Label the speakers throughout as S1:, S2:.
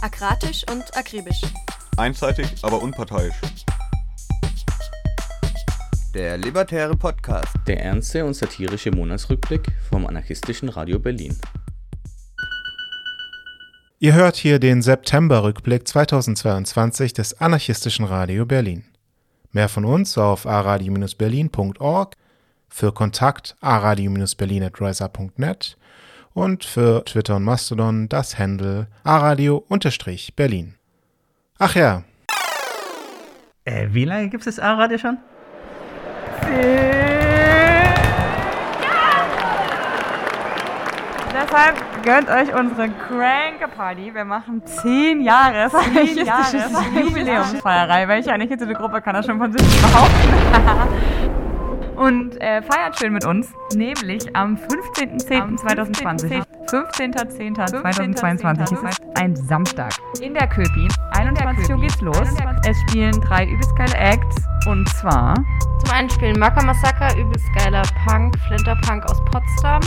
S1: Akratisch und akribisch.
S2: Einseitig, aber unparteiisch.
S3: Der Libertäre Podcast.
S4: Der ernste und satirische Monatsrückblick vom anarchistischen Radio Berlin.
S5: Ihr hört hier den September-Rückblick 2022 des anarchistischen Radio Berlin. Mehr von uns auf aradio-berlin.org, für Kontakt aradio-berlin.riser.net und für Twitter und Mastodon das Handle aradio-berlin. Ach ja.
S6: Äh, wie lange gibt es das A-Radio schon?
S7: Deshalb gönnt euch unsere Cranke Party. Wir machen 10 Jahre zehn Jahres Jubiläumsfeierei. Welche eine hitzige Gruppe kann das schon von sich behaupten? Und äh, feiert schön mit uns, nämlich am 15.10.2020. 15.10.2022 ist ein Samstag. In der Köpi. 21 Uhr geht's los. Es spielen drei übelst geile Acts. Und zwar
S8: Zum einen spielen Maka Massaker, übelst geiler Punk, Flinterpunk aus Potsdam,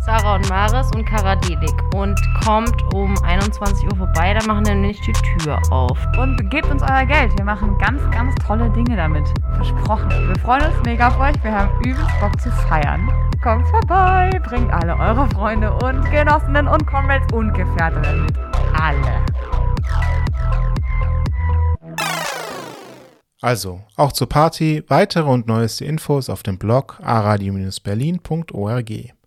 S8: Sarah und Maris und Karadelik. Und kommt um 21 Uhr vorbei, da machen wir nämlich die Tür auf.
S7: Und gebt uns euer Geld. Wir machen ganz, ganz tolle Dinge damit. Versprochen. Wir freuen uns mega auf euch. Wir haben übelst Bock zu feiern. Kommt vorbei, bringt alle eure Freunde und Genossinnen und Comrades und Gefährtinnen mit. Alle.
S5: Also, auch zur Party weitere und neueste Infos auf dem Blog aradio-berlin.org.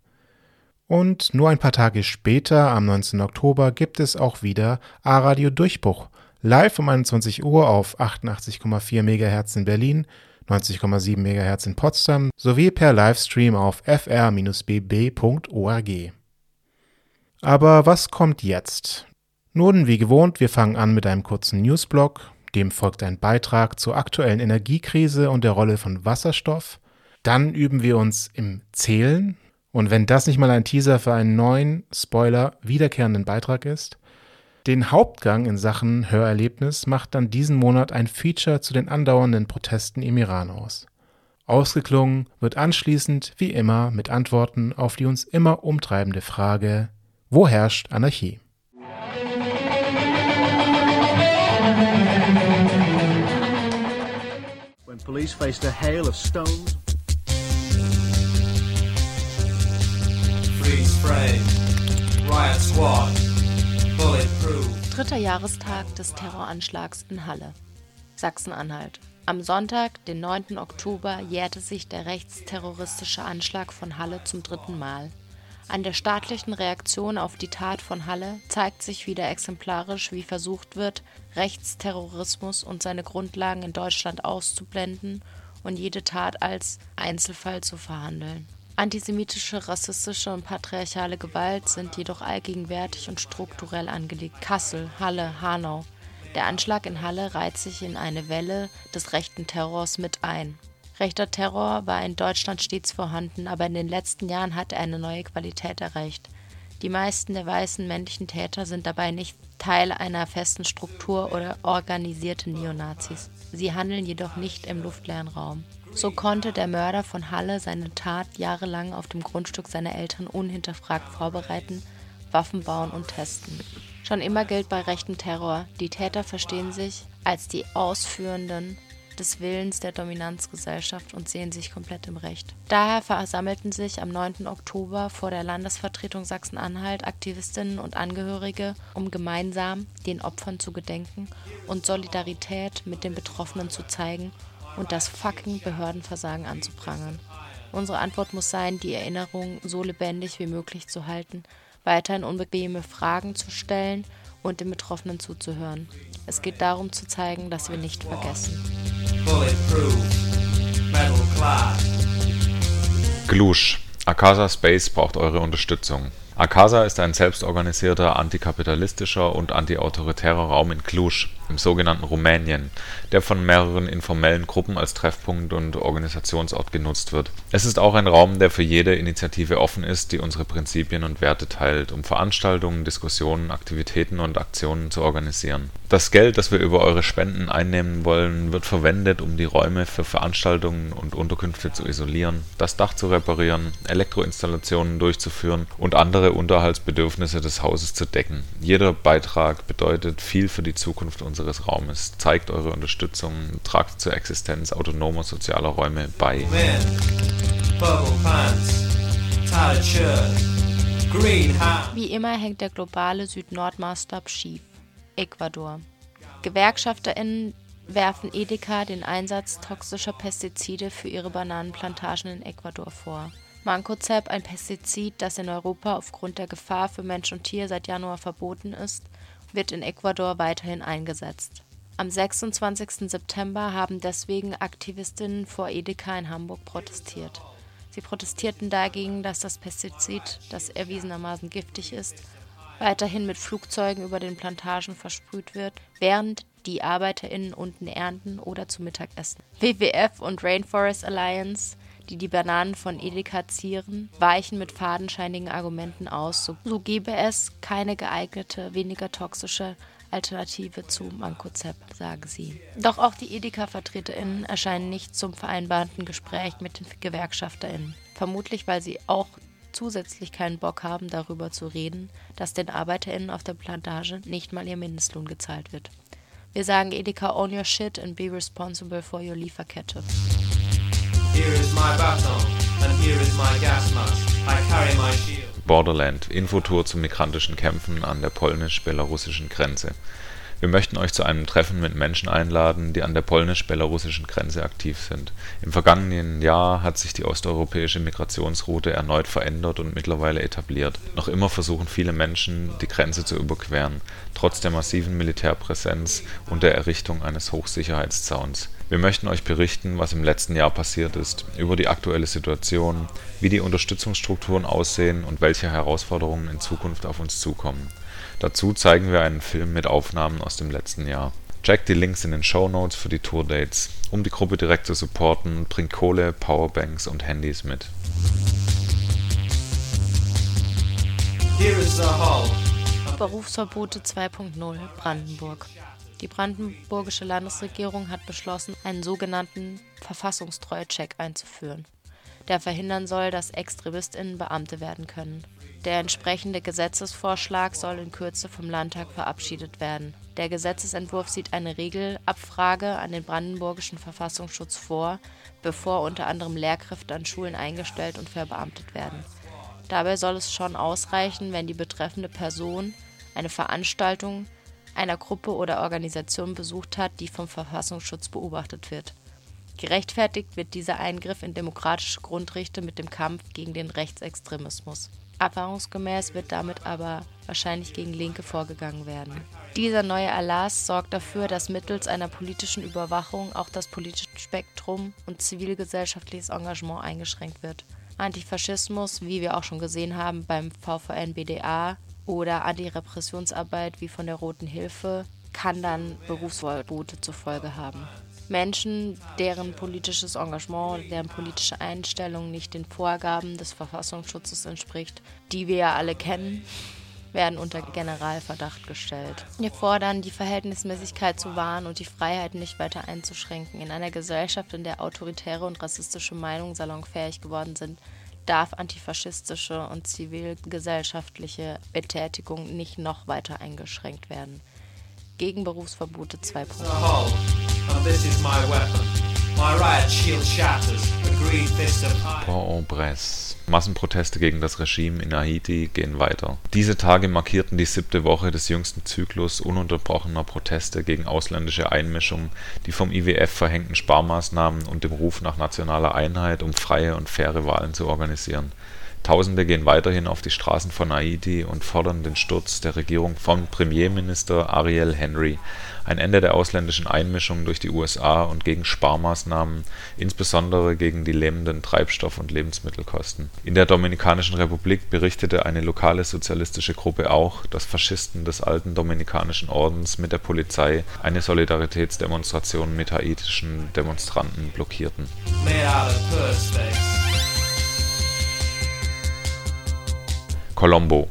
S5: Und nur ein paar Tage später, am 19. Oktober, gibt es auch wieder A-Radio Durchbruch. Live um 21 Uhr auf 88,4 MHz in Berlin, 90,7 MHz in Potsdam sowie per Livestream auf fr-bb.org. Aber was kommt jetzt? Nun, wie gewohnt, wir fangen an mit einem kurzen Newsblog, dem folgt ein Beitrag zur aktuellen Energiekrise und der Rolle von Wasserstoff. Dann üben wir uns im Zählen. Und wenn das nicht mal ein Teaser für einen neuen, Spoiler, wiederkehrenden Beitrag ist, den Hauptgang in Sachen Hörerlebnis macht dann diesen Monat ein Feature zu den andauernden Protesten im Iran aus. Ausgeklungen wird anschließend, wie immer, mit Antworten auf die uns immer umtreibende Frage, wo herrscht Anarchie?
S9: when police faced a hail of stones.
S10: Freeze frame. Riot Squad. Bulletproof.
S8: Dritter Jahrestag des Terroranschlags in Halle. Sachsen-Anhalt. Am Sonntag, den 9. Oktober, jährte sich der rechtsterroristische Anschlag von Halle zum dritten Mal. An der staatlichen Reaktion auf die Tat von Halle zeigt sich wieder exemplarisch, wie versucht wird, Rechtsterrorismus und seine Grundlagen in Deutschland auszublenden und jede Tat als Einzelfall zu verhandeln. Antisemitische, rassistische und patriarchale Gewalt sind jedoch allgegenwärtig und strukturell angelegt. Kassel, Halle, Hanau. Der Anschlag in Halle reiht sich in eine Welle des rechten Terrors mit ein. Rechter Terror war in Deutschland stets vorhanden, aber in den letzten Jahren hat er eine neue Qualität erreicht. Die meisten der weißen männlichen Täter sind dabei nicht Teil einer festen Struktur oder organisierte Neonazis. Sie handeln jedoch nicht im luftleeren Raum. So konnte der Mörder von Halle seine Tat jahrelang auf dem Grundstück seiner Eltern unhinterfragt vorbereiten, Waffen bauen und testen. Schon immer gilt bei rechtem Terror, die Täter verstehen sich als die Ausführenden des Willens der Dominanzgesellschaft und sehen sich komplett im Recht. Daher versammelten sich am 9. Oktober vor der Landesvertretung Sachsen-Anhalt Aktivistinnen und Angehörige, um gemeinsam den Opfern zu gedenken und Solidarität mit den Betroffenen zu zeigen und das fucking Behördenversagen anzuprangern. Unsere Antwort muss sein, die Erinnerung so lebendig wie möglich zu halten, weiterhin unbequeme Fragen zu stellen und den Betroffenen zuzuhören. Es geht darum zu zeigen, dass wir nicht vergessen.
S11: Glusch. Akasa Space braucht eure Unterstützung. Akasa ist ein selbstorganisierter, antikapitalistischer und antiautoritärer Raum in Cluj. Im sogenannten Rumänien, der von mehreren informellen Gruppen als Treffpunkt und Organisationsort genutzt wird. Es ist auch ein Raum, der für jede Initiative offen ist, die unsere Prinzipien und Werte teilt, um Veranstaltungen, Diskussionen, Aktivitäten und Aktionen zu organisieren. Das Geld, das wir über eure Spenden einnehmen wollen, wird verwendet, um die Räume für Veranstaltungen und Unterkünfte zu isolieren, das Dach zu reparieren, Elektroinstallationen durchzuführen und andere Unterhaltsbedürfnisse des Hauses zu decken. Jeder Beitrag bedeutet viel für die Zukunft unseres Raumes. Zeigt eure Unterstützung, tragt zur Existenz autonomer sozialer Räume bei.
S8: Wie immer hängt der globale Süd-Nord-Maßstab schief. Ecuador. GewerkschafterInnen werfen Edeka den Einsatz toxischer Pestizide für ihre Bananenplantagen in Ecuador vor. Mancozeb, ein Pestizid, das in Europa aufgrund der Gefahr für Mensch und Tier seit Januar verboten ist, wird in Ecuador weiterhin eingesetzt. Am 26. September haben deswegen Aktivistinnen vor Edeka in Hamburg protestiert. Sie protestierten dagegen, dass das Pestizid, das erwiesenermaßen giftig ist, weiterhin mit Flugzeugen über den Plantagen versprüht wird, während die ArbeiterInnen unten ernten oder zu Mittag essen. WWF und Rainforest Alliance, die die Bananen von Edeka zieren, weichen mit fadenscheinigen Argumenten aus, so, so gebe es keine geeignete, weniger toxische Alternative zu Mancozeb, sagen sie. Doch auch die Edeka-VertreterInnen erscheinen nicht zum vereinbarten Gespräch mit den GewerkschafterInnen. Vermutlich, weil sie auch zusätzlich keinen Bock haben, darüber zu reden, dass den ArbeiterInnen auf der Plantage nicht mal ihr Mindestlohn gezahlt wird. Wir sagen Edeka, own your shit and be responsible for your Lieferkette.
S10: Here is my baton, and here is my gas mask. I carry my shield.
S11: Borderland, Infotour zu migrantischen Kämpfen an der polnisch-belarussischen Grenze. Wir möchten euch zu einem Treffen mit Menschen einladen, die an der polnisch-belarussischen Grenze aktiv sind. Im vergangenen Jahr hat sich die osteuropäische Migrationsroute erneut verändert und mittlerweile etabliert. Noch immer versuchen viele Menschen, die Grenze zu überqueren, trotz der massiven Militärpräsenz und der Errichtung eines Hochsicherheitszauns. Wir möchten euch berichten, was im letzten Jahr passiert ist, über die aktuelle Situation, wie die Unterstützungsstrukturen aussehen und welche Herausforderungen in Zukunft auf uns zukommen. Dazu zeigen wir einen Film mit Aufnahmen aus dem letzten Jahr. Checkt die Links in den Show Notes für die Tourdates. Um die Gruppe direkt zu supporten, bringt Kohle, Powerbanks und Handys mit.
S8: Berufsverbote 2.0 Brandenburg. Die brandenburgische Landesregierung hat beschlossen, einen sogenannten Verfassungstreue-Check einzuführen, der verhindern soll, dass ExtremistInnen Beamte werden können. Der entsprechende Gesetzesvorschlag soll in Kürze vom Landtag verabschiedet werden. Der Gesetzesentwurf sieht eine Regelabfrage an den brandenburgischen Verfassungsschutz vor, bevor unter anderem Lehrkräfte an Schulen eingestellt und verbeamtet werden. Dabei soll es schon ausreichen, wenn die betreffende Person eine Veranstaltung einer Gruppe oder Organisation besucht hat, die vom Verfassungsschutz beobachtet wird. Gerechtfertigt wird dieser Eingriff in demokratische Grundrechte mit dem Kampf gegen den Rechtsextremismus. Erfahrungsgemäß wird damit aber wahrscheinlich gegen Linke vorgegangen werden. Dieser neue Erlass sorgt dafür, dass mittels einer politischen Überwachung auch das politische Spektrum und zivilgesellschaftliches Engagement eingeschränkt wird. Antifaschismus, wie wir auch schon gesehen haben beim VVN-BDA oder Antirepressionsarbeit wie von der Roten Hilfe, kann dann Berufsverbote zur Folge haben. Menschen, deren politisches Engagement, deren politische Einstellung nicht den Vorgaben des Verfassungsschutzes entspricht, die wir ja alle kennen, werden unter Generalverdacht gestellt. Wir fordern, die Verhältnismäßigkeit zu wahren und die Freiheit nicht weiter einzuschränken. In einer Gesellschaft, in der autoritäre und rassistische Meinungen salonfähig geworden sind, darf antifaschistische und zivilgesellschaftliche Betätigung nicht noch weiter eingeschränkt werden. Gegen Berufsverbote 2.0.
S10: The
S11: Massenproteste gegen das Regime in Haiti gehen weiter. Diese Tage markierten die siebte Woche des jüngsten Zyklus ununterbrochener Proteste gegen ausländische Einmischung, die vom IWF verhängten Sparmaßnahmen und dem Ruf nach nationaler Einheit, um freie und faire Wahlen zu organisieren. Tausende gehen weiterhin auf die Straßen von Haiti und fordern den Sturz der Regierung von Premierminister Ariel Henry, ein Ende der ausländischen Einmischung durch die USA und gegen Sparmaßnahmen, insbesondere gegen die lähmenden Treibstoff und Lebensmittelkosten. In der Dominikanischen Republik berichtete eine lokale sozialistische Gruppe auch, dass Faschisten des alten Dominikanischen Ordens mit der Polizei eine Solidaritätsdemonstration mit haitischen Demonstranten blockierten. Colombo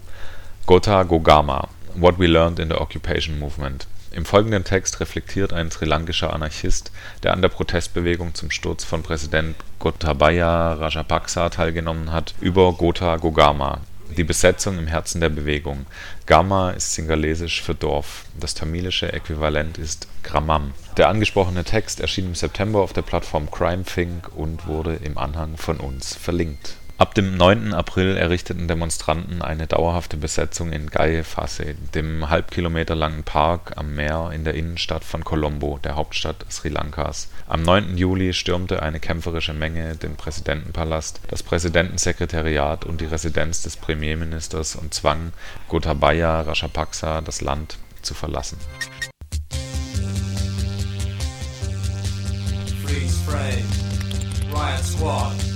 S11: Gotha Gogama What We Learned in the Occupation Movement Im folgenden Text reflektiert ein srilankischer Anarchist, der an der Protestbewegung zum Sturz von Präsident Gotabaya Rajapaksa teilgenommen hat, über Gotha Gogama, die Besetzung im Herzen der Bewegung. Gama ist singalesisch für Dorf. Das tamilische Äquivalent ist Grammam. Der angesprochene Text erschien im September auf der Plattform CrimeThink und wurde im Anhang von uns verlinkt Ab dem 9. April errichteten Demonstranten eine dauerhafte Besetzung in Gai Fase, dem halb Kilometer langen Park am Meer in der Innenstadt von Colombo, der Hauptstadt Sri Lankas. Am 9. Juli stürmte eine kämpferische Menge den Präsidentenpalast, das Präsidentensekretariat und die Residenz des Premierministers und zwang Gotabaya Rajapaksa das Land zu verlassen. Freeze frame.
S5: Riot Squad.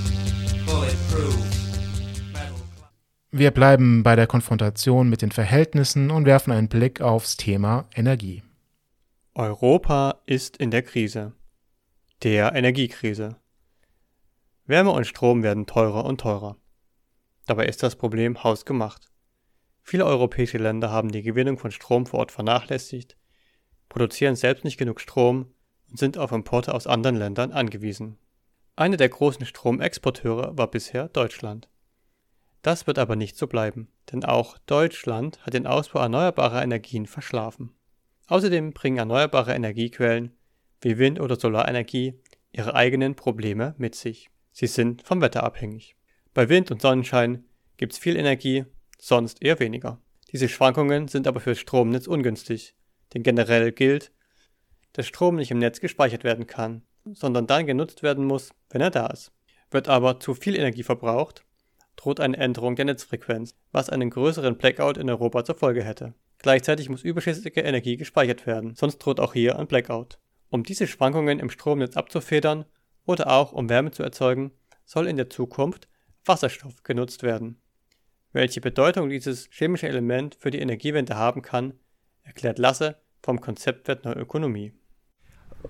S5: Wir bleiben bei der Konfrontation mit den Verhältnissen und werfen einen Blick aufs Thema Energie.
S12: Europa ist in der Krise. Der Energiekrise. Wärme und Strom werden teurer und teurer. Dabei ist das Problem hausgemacht. Viele europäische Länder haben die Gewinnung von Strom vor Ort vernachlässigt, produzieren selbst nicht genug Strom und sind auf Importe aus anderen Ländern angewiesen. Einer der großen Stromexporteure war bisher Deutschland. Das wird aber nicht so bleiben, denn auch Deutschland hat den Ausbau erneuerbarer Energien verschlafen. Außerdem bringen erneuerbare Energiequellen wie Wind- oder Solarenergie ihre eigenen Probleme mit sich. Sie sind vom Wetter abhängig. Bei Wind und Sonnenschein gibt es viel Energie, sonst eher weniger. Diese Schwankungen sind aber für das Stromnetz ungünstig, denn generell gilt, dass Strom nicht im Netz gespeichert werden kann sondern dann genutzt werden muss, wenn er da ist. Wird aber zu viel Energie verbraucht, droht eine Änderung der Netzfrequenz, was einen größeren Blackout in Europa zur Folge hätte. Gleichzeitig muss überschüssige Energie gespeichert werden, sonst droht auch hier ein Blackout. Um diese Schwankungen im Stromnetz abzufedern oder auch um Wärme zu erzeugen, soll in der Zukunft Wasserstoff genutzt werden. Welche Bedeutung dieses chemische Element für die Energiewende haben kann, erklärt Lasse vom Konzeptwert Neuökonomie.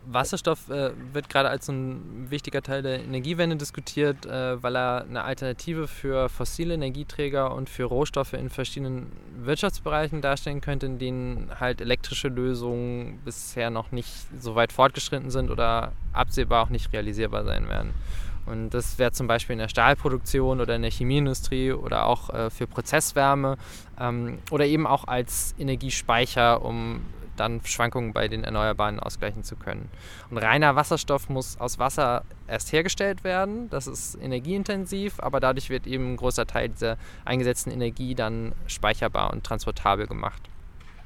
S13: Wasserstoff äh, wird gerade als ein wichtiger Teil der Energiewende diskutiert, äh, weil er eine Alternative für fossile Energieträger und für Rohstoffe in verschiedenen Wirtschaftsbereichen darstellen könnte, in denen halt elektrische Lösungen bisher noch nicht so weit fortgeschritten sind oder absehbar auch nicht realisierbar sein werden. Und das wäre zum Beispiel in der Stahlproduktion oder in der Chemieindustrie oder auch äh, für Prozesswärme ähm, oder eben auch als Energiespeicher, um dann Schwankungen bei den Erneuerbaren ausgleichen zu können. Und reiner Wasserstoff muss aus Wasser erst hergestellt werden. Das ist energieintensiv, aber dadurch wird eben ein großer Teil dieser eingesetzten Energie dann speicherbar und transportabel gemacht.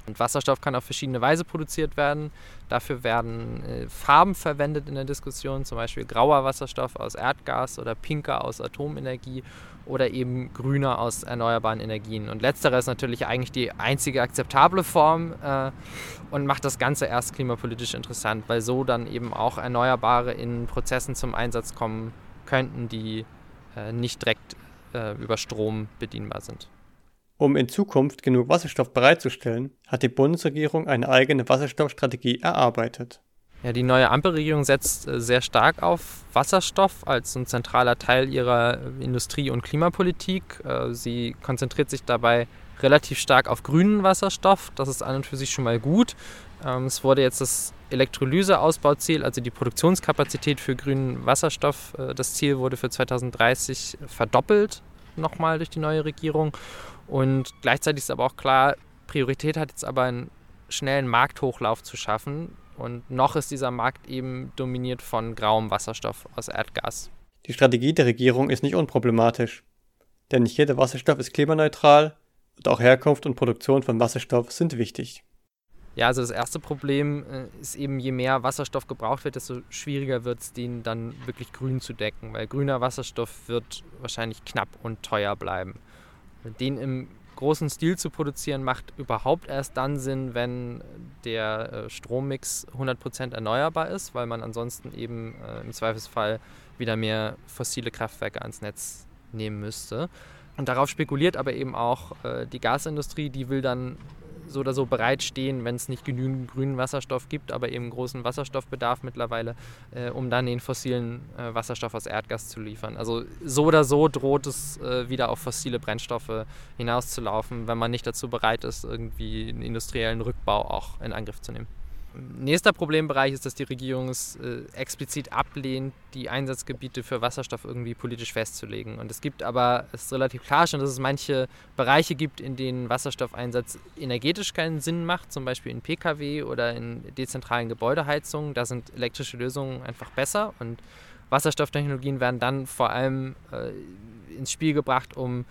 S13: Und Wasserstoff kann auf verschiedene Weise produziert werden. Dafür werden äh, Farben verwendet in der Diskussion, zum Beispiel grauer Wasserstoff aus Erdgas oder pinker aus Atomenergie oder eben grüner aus erneuerbaren Energien. Und letzterer ist natürlich eigentlich die einzige akzeptable Form äh, und macht das Ganze erst klimapolitisch interessant, weil so dann eben auch Erneuerbare in Prozessen zum Einsatz kommen könnten, die äh, nicht direkt äh, über Strom bedienbar sind.
S12: Um in Zukunft genug Wasserstoff bereitzustellen, hat die Bundesregierung eine eigene Wasserstoffstrategie erarbeitet.
S13: Ja, die neue Ampelregierung setzt äh, sehr stark auf Wasserstoff als ein zentraler Teil ihrer Industrie- und Klimapolitik. Äh, sie konzentriert sich dabei relativ stark auf grünen Wasserstoff. Das ist an und für sich schon mal gut. Ähm, es wurde jetzt das Elektrolyseausbauziel, also die Produktionskapazität für grünen Wasserstoff, äh, das Ziel wurde für 2030 verdoppelt nochmal durch die neue Regierung. Und gleichzeitig ist aber auch klar, Priorität hat jetzt aber einen schnellen Markthochlauf zu schaffen. Und noch ist dieser Markt eben dominiert von grauem Wasserstoff aus Erdgas.
S12: Die Strategie der Regierung ist nicht unproblematisch. Denn nicht jeder Wasserstoff ist klimaneutral und auch Herkunft und Produktion von Wasserstoff sind wichtig.
S13: Ja, also das erste Problem äh, ist eben, je mehr Wasserstoff gebraucht wird, desto schwieriger wird es, den dann wirklich grün zu decken, weil grüner Wasserstoff wird wahrscheinlich knapp und teuer bleiben. Den im großen Stil zu produzieren, macht überhaupt erst dann Sinn, wenn der äh, Strommix 100% erneuerbar ist, weil man ansonsten eben äh, im Zweifelsfall wieder mehr fossile Kraftwerke ans Netz nehmen müsste. Und darauf spekuliert aber eben auch äh, die Gasindustrie, die will dann so oder so bereitstehen, wenn es nicht genügend grünen Wasserstoff gibt, aber eben großen Wasserstoffbedarf mittlerweile, äh, um dann den fossilen äh, Wasserstoff aus Erdgas zu liefern. Also so oder so droht es äh, wieder auf fossile Brennstoffe hinauszulaufen, wenn man nicht dazu bereit ist, irgendwie einen industriellen Rückbau auch in Angriff zu nehmen. Nächster Problembereich ist, dass die Regierung es äh, explizit ablehnt, die Einsatzgebiete für Wasserstoff irgendwie politisch festzulegen. Und es gibt aber, es ist relativ klar schon, dass es manche Bereiche gibt, in denen Wasserstoffeinsatz energetisch keinen Sinn macht, zum Beispiel in Pkw oder in dezentralen Gebäudeheizungen. Da sind elektrische Lösungen einfach besser und Wasserstofftechnologien werden dann vor allem äh, ins Spiel gebracht, um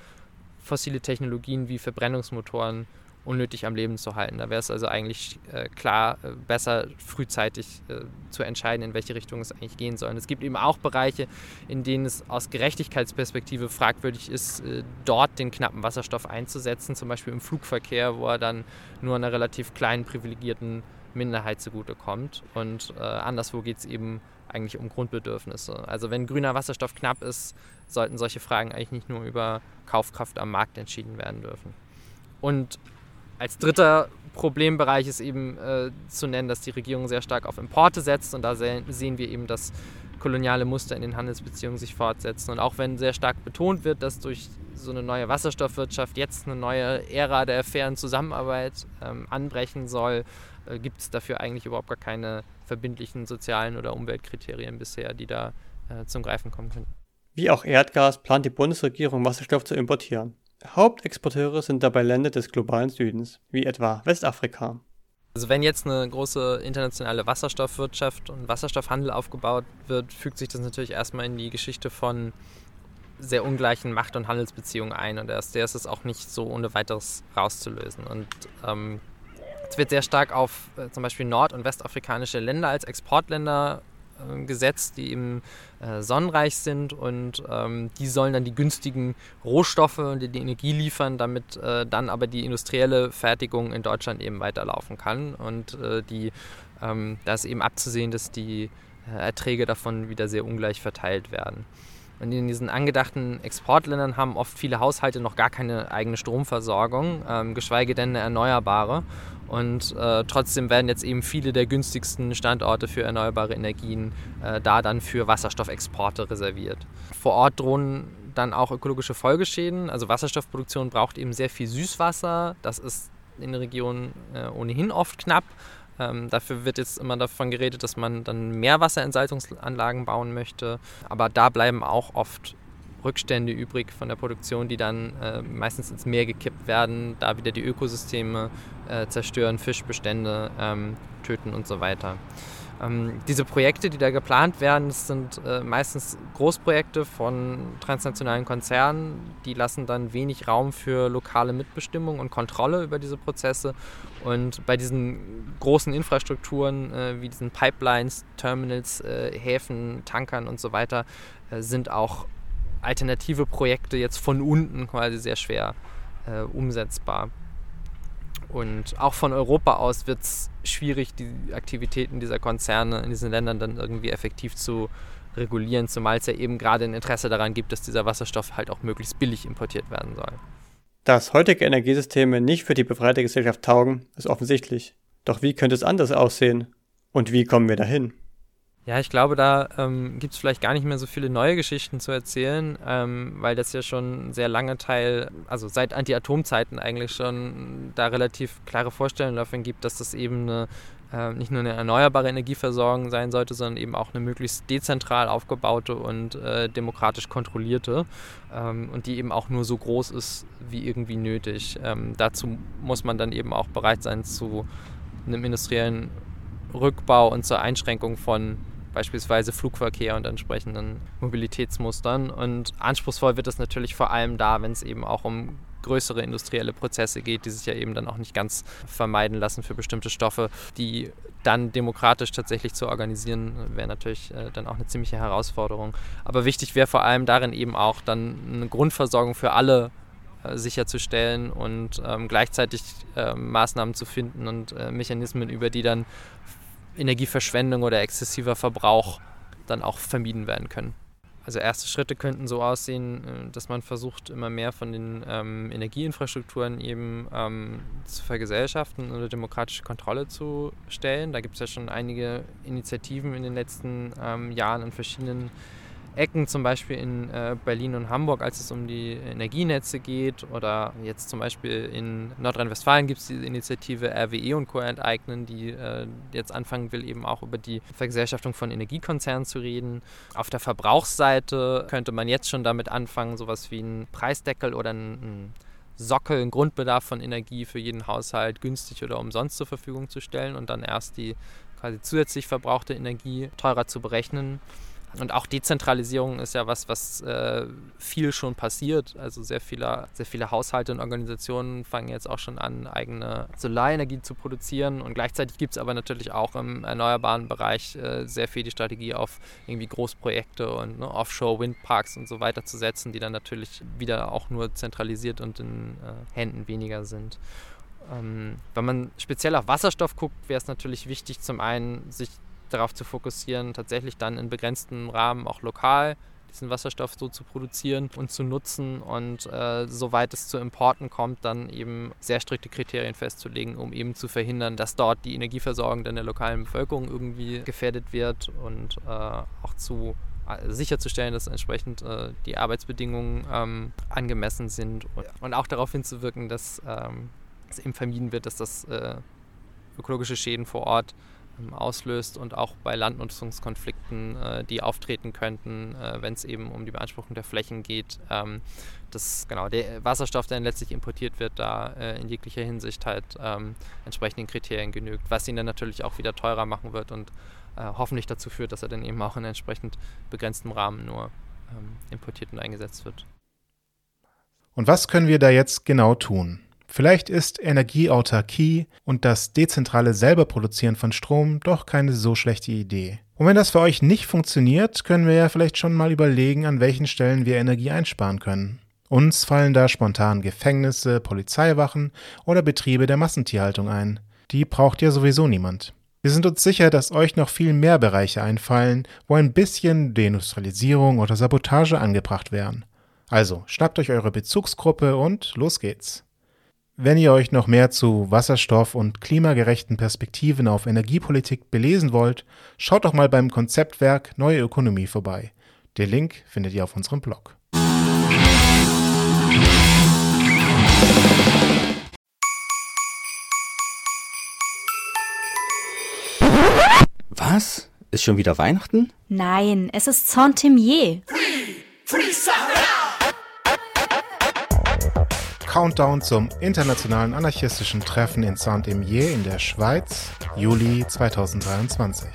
S13: fossile Technologien wie Verbrennungsmotoren unnötig am Leben zu halten. Da wäre es also eigentlich äh, klar äh, besser, frühzeitig äh, zu entscheiden, in welche Richtung es eigentlich gehen soll. Und es gibt eben auch Bereiche, in denen es aus Gerechtigkeitsperspektive fragwürdig ist, äh, dort den knappen Wasserstoff einzusetzen, zum Beispiel im Flugverkehr, wo er dann nur einer relativ kleinen privilegierten Minderheit zugutekommt. Und äh, anderswo geht es eben eigentlich um Grundbedürfnisse. Also wenn grüner Wasserstoff knapp ist, sollten solche Fragen eigentlich nicht nur über Kaufkraft am Markt entschieden werden dürfen. Und als dritter Problembereich ist eben äh, zu nennen, dass die Regierung sehr stark auf Importe setzt und da sehen wir eben, dass koloniale Muster in den Handelsbeziehungen sich fortsetzen. Und auch wenn sehr stark betont wird, dass durch so eine neue Wasserstoffwirtschaft jetzt eine neue Ära der fairen Zusammenarbeit ähm, anbrechen soll, äh, gibt es dafür eigentlich überhaupt gar keine verbindlichen sozialen oder Umweltkriterien bisher, die da äh, zum Greifen kommen können.
S12: Wie auch Erdgas plant die Bundesregierung Wasserstoff zu importieren. Hauptexporteure sind dabei Länder des globalen Südens, wie etwa Westafrika.
S13: Also wenn jetzt eine große internationale Wasserstoffwirtschaft und Wasserstoffhandel aufgebaut wird, fügt sich das natürlich erstmal in die Geschichte von sehr ungleichen Macht- und Handelsbeziehungen ein und erst der ist es auch nicht so ohne weiteres rauszulösen. Und ähm, es wird sehr stark auf äh, zum Beispiel nord- und westafrikanische Länder als Exportländer gesetzt, die eben äh, sonnenreich sind und ähm, die sollen dann die günstigen Rohstoffe und die, die Energie liefern, damit äh, dann aber die industrielle Fertigung in Deutschland eben weiterlaufen kann. Und äh, die, ähm, da ist eben abzusehen, dass die äh, Erträge davon wieder sehr ungleich verteilt werden. Und in diesen angedachten Exportländern haben oft viele Haushalte noch gar keine eigene Stromversorgung, ähm, geschweige denn eine erneuerbare. Und äh, trotzdem werden jetzt eben viele der günstigsten Standorte für erneuerbare Energien äh, da dann für Wasserstoffexporte reserviert. Vor Ort drohen dann auch ökologische Folgeschäden. Also Wasserstoffproduktion braucht eben sehr viel Süßwasser. Das ist in der Region äh, ohnehin oft knapp. Ähm, dafür wird jetzt immer davon geredet, dass man dann mehr Wasserentsalzungsanlagen bauen möchte. Aber da bleiben auch oft Rückstände übrig von der Produktion, die dann äh, meistens ins Meer gekippt werden, da wieder die Ökosysteme äh, zerstören, Fischbestände ähm, töten und so weiter. Ähm, diese Projekte, die da geplant werden, das sind äh, meistens Großprojekte von transnationalen Konzernen, die lassen dann wenig Raum für lokale Mitbestimmung und Kontrolle über diese Prozesse. Und bei diesen großen Infrastrukturen äh, wie diesen Pipelines, Terminals, äh, Häfen, Tankern und so weiter äh, sind auch alternative Projekte jetzt von unten quasi sehr schwer äh, umsetzbar. Und auch von Europa aus wird es schwierig, die Aktivitäten dieser Konzerne in diesen Ländern dann irgendwie effektiv zu regulieren, zumal es ja eben gerade ein Interesse daran gibt, dass dieser Wasserstoff halt auch möglichst billig importiert werden soll.
S12: Dass heutige Energiesysteme nicht für die befreite Gesellschaft taugen, ist offensichtlich. Doch wie könnte es anders aussehen? Und wie kommen wir dahin?
S13: Ja, ich glaube, da ähm, gibt es vielleicht gar nicht mehr so viele neue Geschichten zu erzählen, ähm, weil das ja schon ein sehr lange Teil, also seit Anti-Atom-Zeiten eigentlich schon da relativ klare Vorstellungen davon gibt, dass das eben eine, äh, nicht nur eine erneuerbare Energieversorgung sein sollte, sondern eben auch eine möglichst dezentral aufgebaute und äh, demokratisch kontrollierte ähm, und die eben auch nur so groß ist wie irgendwie nötig. Ähm, dazu muss man dann eben auch bereit sein zu einem industriellen Rückbau und zur Einschränkung von beispielsweise Flugverkehr und entsprechenden Mobilitätsmustern. Und anspruchsvoll wird es natürlich vor allem da, wenn es eben auch um größere industrielle Prozesse geht, die sich ja eben dann auch nicht ganz vermeiden lassen für bestimmte Stoffe, die dann demokratisch tatsächlich zu organisieren, wäre natürlich äh, dann auch eine ziemliche Herausforderung. Aber wichtig wäre vor allem darin eben auch dann eine Grundversorgung für alle äh, sicherzustellen und ähm, gleichzeitig äh, Maßnahmen zu finden und äh, Mechanismen, über die dann Energieverschwendung oder exzessiver Verbrauch dann auch vermieden werden können. Also erste Schritte könnten so aussehen, äh, dass man versucht, immer mehr von den ähm, Energieinfrastrukturen eben ähm, zu vergesellschaften oder demokratische Kontrolle zu stellen. Da gibt es ja schon einige Initiativen in den letzten ähm, Jahren an verschiedenen Ecken, zum Beispiel in äh, Berlin und Hamburg, als es um die Energienetze geht. Oder jetzt zum Beispiel in Nordrhein-Westfalen gibt es die Initiative RWE und Co. enteignen, die äh, jetzt anfangen will, eben auch über die Vergesellschaftung von Energiekonzernen zu reden. Auf der Verbrauchsseite könnte man jetzt schon damit anfangen, sowas wie einen Preisdeckel oder einen Sockel, einen Grundbedarf von Energie für jeden Haushalt günstig oder umsonst zur Verfügung zu stellen und dann erst die quasi zusätzlich verbrauchte Energie teurer zu berechnen. Und auch Dezentralisierung ist ja was, was äh, viel schon passiert. Also sehr viele, sehr viele Haushalte und Organisationen fangen jetzt auch schon an, eigene Solarenergie zu produzieren. Und gleichzeitig gibt es aber natürlich auch im erneuerbaren Bereich äh, sehr viel die Strategie auf irgendwie Großprojekte und ne, Offshore-Windparks und so weiter zu setzen, die dann natürlich wieder auch nur zentralisiert und in äh, Händen weniger sind. Ähm, wenn man speziell auf Wasserstoff guckt, wäre es natürlich wichtig, zum einen sich darauf zu fokussieren, tatsächlich dann in begrenztem Rahmen auch lokal diesen Wasserstoff so zu produzieren und zu nutzen und äh, soweit es zu Importen kommt, dann eben sehr strikte Kriterien festzulegen, um eben zu verhindern, dass dort die Energieversorgung der lokalen Bevölkerung irgendwie gefährdet wird und äh, auch zu äh, sicherzustellen, dass entsprechend äh, die Arbeitsbedingungen ähm, angemessen sind und, und, auch darauf hinzuwirken, dass ähm, es eben vermieden wird, dass das äh, ökologische Schäden vor Ort auslöst und auch bei Landnutzungskonflikten, äh, die auftreten könnten, äh, wenn es eben um die Beanspruchung der Flächen geht. Ähm, dass genau der Wasserstoff, der letztlich importiert wird, da äh, in jeglicher Hinsicht halt ähm, entsprechenden Kriterien genügt, was ihn dann natürlich auch wieder teurer machen wird und äh, hoffentlich dazu führt, dass er dann eben auch in entsprechend begrenztem Rahmen nur ähm, importiert und eingesetzt wird.
S5: Und was können wir da jetzt genau tun? Vielleicht ist Energieautarkie und das dezentrale selber produzieren von Strom doch keine so schlechte Idee. Und wenn das für euch nicht funktioniert, können wir ja vielleicht schon mal überlegen, an welchen Stellen wir Energie einsparen können. Uns fallen da spontan Gefängnisse, Polizeiwachen oder Betriebe der Massentierhaltung ein. Die braucht ja sowieso niemand. Wir sind uns sicher, dass euch noch viel mehr Bereiche einfallen, wo ein bisschen Deindustrialisierung oder Sabotage angebracht wären. Also schnappt euch eure Bezugsgruppe und los geht's. Wenn ihr euch noch mehr zu Wasserstoff und klimagerechten Perspektiven auf Energiepolitik belesen wollt, schaut doch mal beim Konzeptwerk Neue Ökonomie vorbei. Den Link findet ihr auf unserem Blog.
S4: Was? Ist schon wieder Weihnachten?
S1: Nein, es ist Saint-Timier. Free, free
S5: Countdown zum internationalen anarchistischen Treffen in Saint-Imier in der Schweiz, Juli 2023.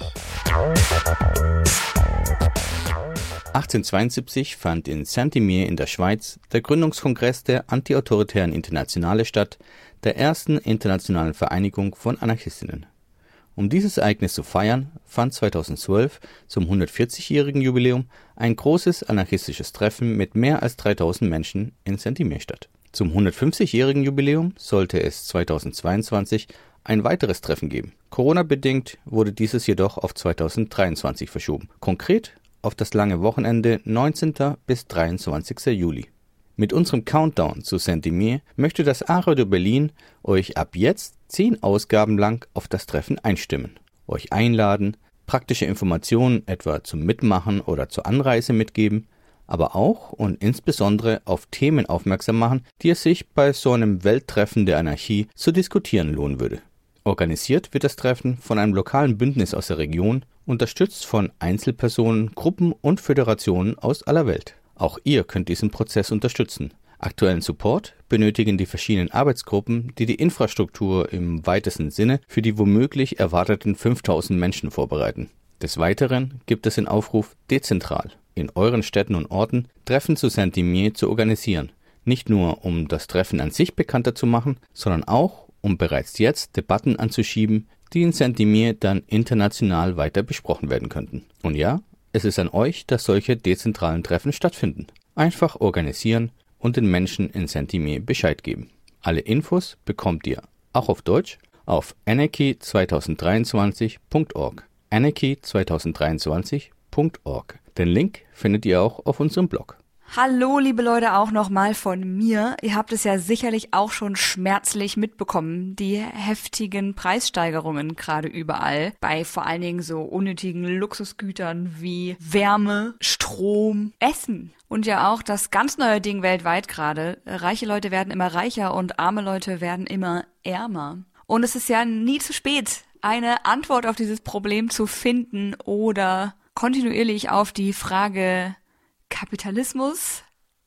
S4: 1872 fand in Saint-Imier in der Schweiz der Gründungskongress der Antiautoritären Internationale statt, der ersten internationalen Vereinigung von Anarchistinnen. Um dieses Ereignis zu feiern, fand 2012 zum 140-jährigen Jubiläum ein großes anarchistisches Treffen mit mehr als 3000 Menschen in Saint-Imier statt. Zum 150-jährigen Jubiläum sollte es 2022 ein weiteres Treffen geben. Corona-bedingt wurde dieses jedoch auf 2023 verschoben. Konkret auf das lange Wochenende 19. bis 23. Juli. Mit unserem Countdown zu Saint-Imier möchte das A-Radio Berlin euch ab jetzt zehn Ausgaben lang auf das Treffen einstimmen, euch einladen, praktische Informationen etwa zum Mitmachen oder zur Anreise mitgeben aber auch und insbesondere auf Themen aufmerksam machen, die es sich bei so einem Welttreffen der Anarchie zu diskutieren lohnen würde. Organisiert wird das Treffen von einem lokalen Bündnis aus der Region, unterstützt von Einzelpersonen, Gruppen und Föderationen aus aller Welt. Auch ihr könnt diesen Prozess unterstützen. Aktuellen Support benötigen die verschiedenen Arbeitsgruppen, die die Infrastruktur im weitesten Sinne für die womöglich erwarteten 5000 Menschen vorbereiten. Des Weiteren gibt es den Aufruf dezentral in euren Städten und Orten Treffen zu Saint-Imier zu organisieren, Nicht nur, um das Treffen an sich bekannter zu machen, sondern auch, um bereits jetzt Debatten anzuschieben, die in Saint-Imier dann international weiter besprochen werden könnten. Und ja, es ist an euch, dass solche dezentralen Treffen stattfinden. Einfach organisieren und den Menschen in Saint-Imier Bescheid geben. Alle Infos bekommt ihr, auch auf Deutsch, auf anarchy2023.org. anarchy2023.org. Den Link findet ihr auch auf unserem Blog.
S14: Hallo, liebe Leute, auch nochmal von mir. Ihr habt es ja sicherlich auch schon schmerzlich mitbekommen, die heftigen Preissteigerungen gerade überall, bei vor allen Dingen so unnötigen Luxusgütern wie Wärme, Strom, Essen. Und ja auch das ganz neue Ding weltweit gerade. Reiche Leute werden immer reicher und arme Leute werden immer ärmer. Und es ist ja nie zu spät, eine Antwort auf dieses Problem zu finden oder kontinuierlich auf die Frage Kapitalismus?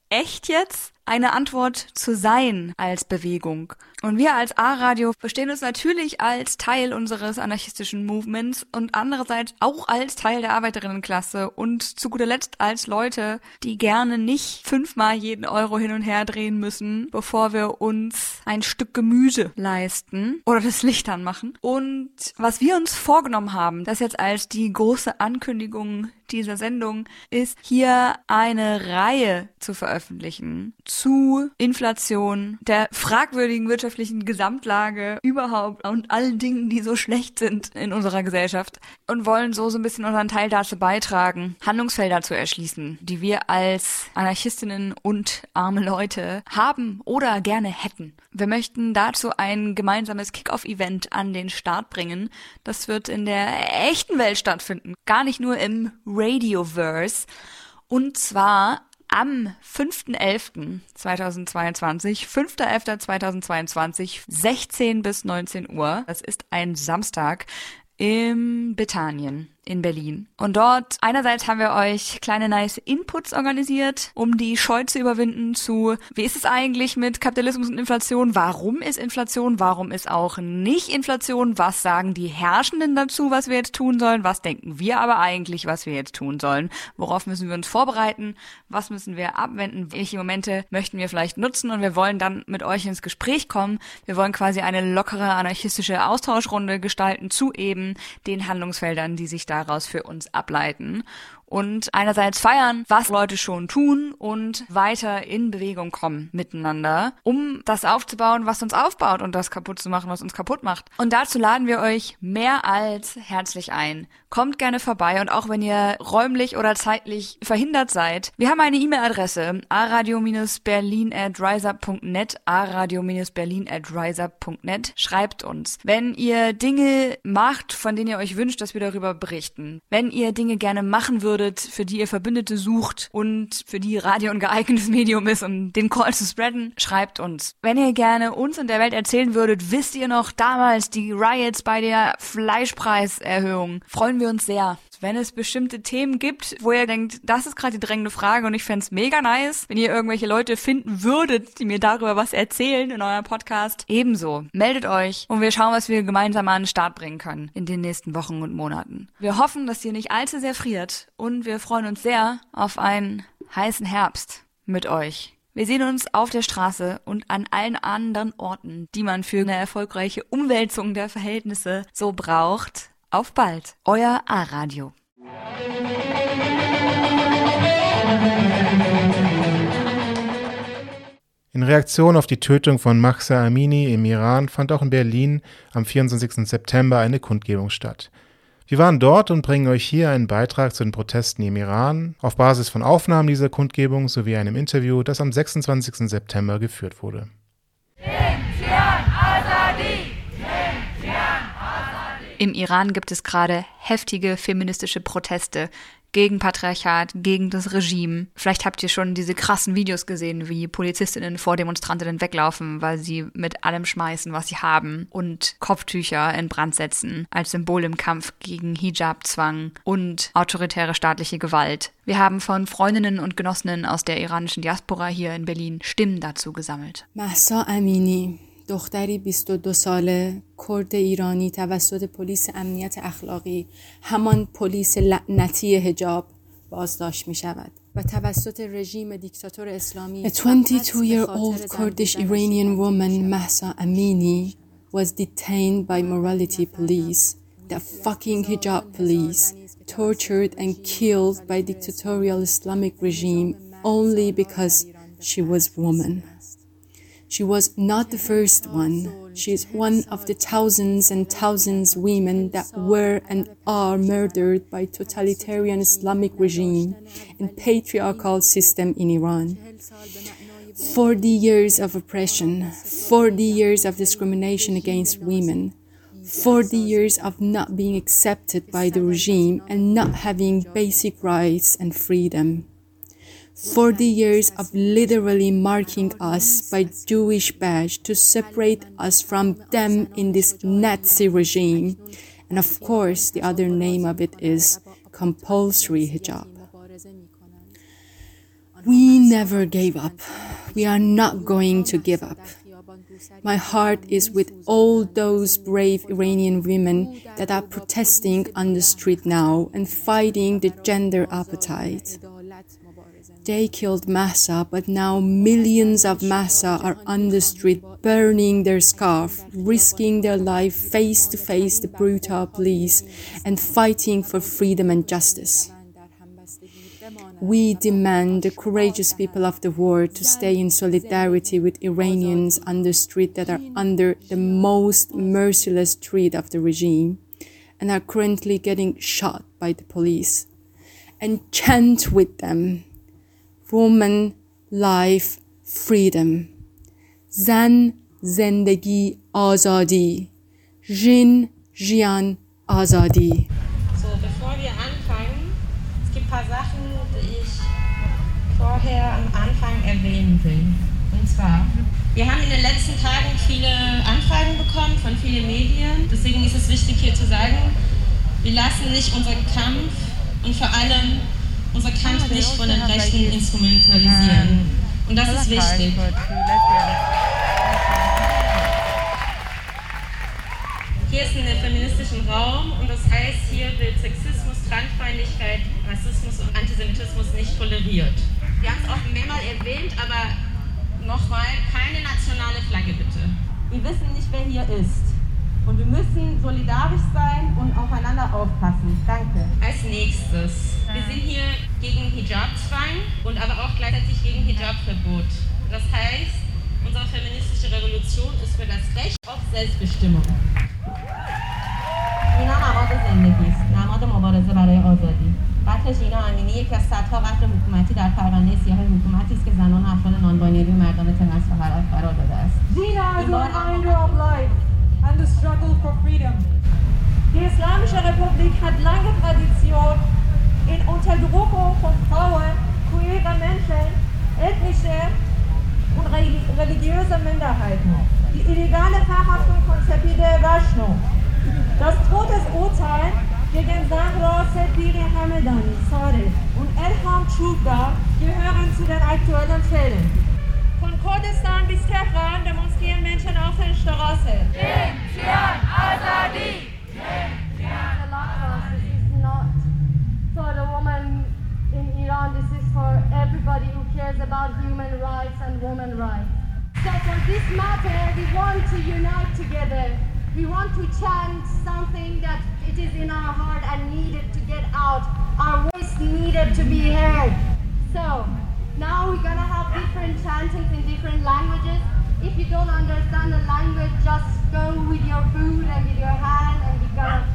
S14: Echt jetzt? Eine Antwort zu sein als Bewegung. Und wir als A-Radio verstehen uns natürlich als Teil unseres anarchistischen Movements und andererseits auch als Teil der Arbeiterinnenklasse und zu guter Letzt als Leute, die gerne nicht fünfmal jeden Euro hin und her drehen müssen, bevor wir uns ein Stück Gemüse leisten oder das Licht anmachen. Und was wir uns vorgenommen haben, das jetzt als die große Ankündigung dieser Sendung ist, hier eine Reihe zu veröffentlichen zu Inflation, der fragwürdigen wirtschaftlichen Gesamtlage überhaupt und allen Dingen, die so schlecht sind in unserer Gesellschaft und wollen so so ein bisschen unseren Teil dazu beitragen, Handlungsfelder zu erschließen, die wir als Anarchistinnen und arme Leute haben oder gerne hätten. Wir möchten dazu ein gemeinsames Kick-Off-Event an den Start bringen. Das wird in der echten Welt stattfinden, gar nicht nur im Radioverse. Und zwar am 5.11.2022, 5.11.2022, 16 bis 19 Uhr. Das ist ein Samstag im Bethanien in Berlin. Und dort einerseits haben wir euch kleine nice Inputs organisiert, um die Scheu zu überwinden zu, wie ist es eigentlich mit Kapitalismus und Inflation? Warum ist Inflation? Warum ist auch nicht Inflation? Was sagen die Herrschenden dazu, was wir jetzt tun sollen? Was denken wir aber eigentlich, was wir jetzt tun sollen? Worauf müssen wir uns vorbereiten? Was müssen wir abwenden? Welche Momente möchten wir vielleicht nutzen? Und wir wollen dann mit euch ins Gespräch kommen. Wir wollen quasi eine lockere anarchistische Austauschrunde gestalten zu eben den Handlungsfeldern, die sich da daraus für uns ableiten und einerseits feiern, was Leute schon tun und weiter in Bewegung kommen miteinander, um das aufzubauen, was uns aufbaut und das kaputt zu machen, was uns kaputt macht. Und dazu laden wir euch mehr als herzlich ein. Kommt gerne vorbei und auch wenn ihr räumlich oder zeitlich verhindert seid, wir haben eine E-Mail-Adresse aradio-berlin at riseup.net aradio-berlin at riseup.net Schreibt uns. Wenn ihr Dinge macht, von denen ihr euch wünscht, dass wir darüber berichten. Wenn ihr Dinge gerne machen würdet, würdet, für die ihr Verbündete sucht und für die Radio ein geeignetes Medium ist, um den Call zu spreaden, schreibt uns. Wenn ihr gerne uns und der Welt erzählen würdet, wisst ihr noch damals die Riots bei der Fleischpreiserhöhung, freuen wir uns sehr wenn es bestimmte Themen gibt, wo ihr denkt, das ist gerade die drängende Frage und ich fände mega nice, wenn ihr irgendwelche Leute finden würdet, die mir darüber was erzählen in eurem Podcast, ebenso. Meldet euch und wir schauen, was wir gemeinsam an den Start bringen können in den nächsten Wochen und Monaten. Wir hoffen, dass ihr nicht allzu sehr friert und wir freuen uns sehr auf einen heißen Herbst mit euch. Wir sehen uns auf der Straße und an allen anderen Orten, die man für eine erfolgreiche Umwälzung der Verhältnisse so braucht. Auf bald, euer A-Radio.
S5: In Reaktion auf die Tötung von Mahsa Amini im Iran fand auch in Berlin am 24. September eine Kundgebung statt. Wir waren dort und bringen euch hier einen Beitrag zu den Protesten im Iran auf Basis von Aufnahmen dieser Kundgebung sowie einem Interview, das am 26. September geführt wurde.
S14: Im Iran gibt es gerade heftige feministische Proteste gegen Patriarchat, gegen das Regime. Vielleicht habt ihr schon diese krassen Videos gesehen, wie Polizistinnen vor Demonstrantinnen weglaufen, weil sie mit allem schmeißen, was sie haben und Kopftücher in Brand setzen, als Symbol im Kampf gegen Hijab-Zwang und autoritäre staatliche Gewalt. Wir haben von Freundinnen und Genossinnen aus der iranischen Diaspora hier in Berlin Stimmen dazu gesammelt.
S15: Mahsa Amini دختری 22 ساله کرد ایرانی توسط پلیس امنیت اخلاقی همان پلیس لعنتی هجاب بازداشت می شود A 22-year-old Kurdish Iranian woman, Mahsa Amini, was detained by morality police, the fucking hijab police, tortured and killed by dictatorial Islamic regime only because she was woman. She was not the first one. She is one of the thousands and thousands women that were and are murdered by totalitarian Islamic regime and patriarchal system in Iran. 40 years of oppression, 40 years of discrimination against women, 40 years of not being accepted by the regime and not having basic rights and freedom. 40 years of literally marking us by Jewish badge to separate us from them in this Nazi regime. And of course, the other name of it is compulsory hijab. We never gave up. We are not going to give up. My heart is with all those brave Iranian women that are protesting on the street now and fighting the gender appetite. They killed Massa, but now millions of Massa are on the street burning their scarf, risking their life face to face the brutal police and fighting for freedom and justice. We demand the courageous people of the world to stay in solidarity with Iranians on the street that are under the most merciless treat of the regime and are currently getting shot by the police. And chant with them woman, life, freedom. زن، زندگی، آزادی. Jin, Jian, Azadi.
S16: So, bevor wir anfangen, es gibt ein paar Sachen, die ich vorher am Anfang erwähnen will. Und zwar, wir haben in den letzten Tagen viele Anfragen bekommen von vielen Medien. Deswegen ist es wichtig hier zu sagen, wir lassen nicht unseren Kampf und vor allem unser Kampf nicht von den Rechten instrumentalisieren. Und das ist wichtig. Hier ist ein feministischen Raum und das heißt, hier wird Sexismus, Transfeindlichkeit, Rassismus und Antisemitismus nicht toleriert. Wir haben es auch mehrmals erwähnt, aber nochmal, keine nationale Flagge bitte. Wir wissen nicht, wer hier ist. Und wir müssen solidarisch sein und aufeinander aufpassen. Danke. Als nächstes, wir sind hier gegen Hijab-Zwang und aber auch gleichzeitig gegen Hijab-Verbot. Das heißt, unsere feministische Revolution ist für das Recht auf Selbstbestimmung. اینا نماد زندگی است نماد مبارزه برای آزادی قتل شینا امینی یکی از صدها قتل حکومتی در پرونده سیاه حکومتی است که زنان و افراد نانباینری و مردان تنس قرار داده است
S17: Zina is a reminder of life and the struggle for freedom. Die Islamische Republik hat lange Tradition in Unterdrückung von Frauen, queere Menschen, ethnische und religiöse Minderheiten. Die illegale Verhaftung von Sepide Vashno, das Todesurteil gegen Zahra Sepiri Hamedani, Sadeh und Elham Chubda gehören zu den aktuellen Fällen. Von Kurdistan bis Teheran demonstrieren Menschen auf der Straße.
S18: Jinjian Azadi!
S19: Woman in Iran, this is for everybody who cares about human rights and women rights. So for this matter, we want to unite together. We want to chant something that it is in our heart and needed to get out. Our voice needed to be heard. So now we're gonna have different chantings in different languages. If you don't understand the language, just go with your food and with your hand and we're gonna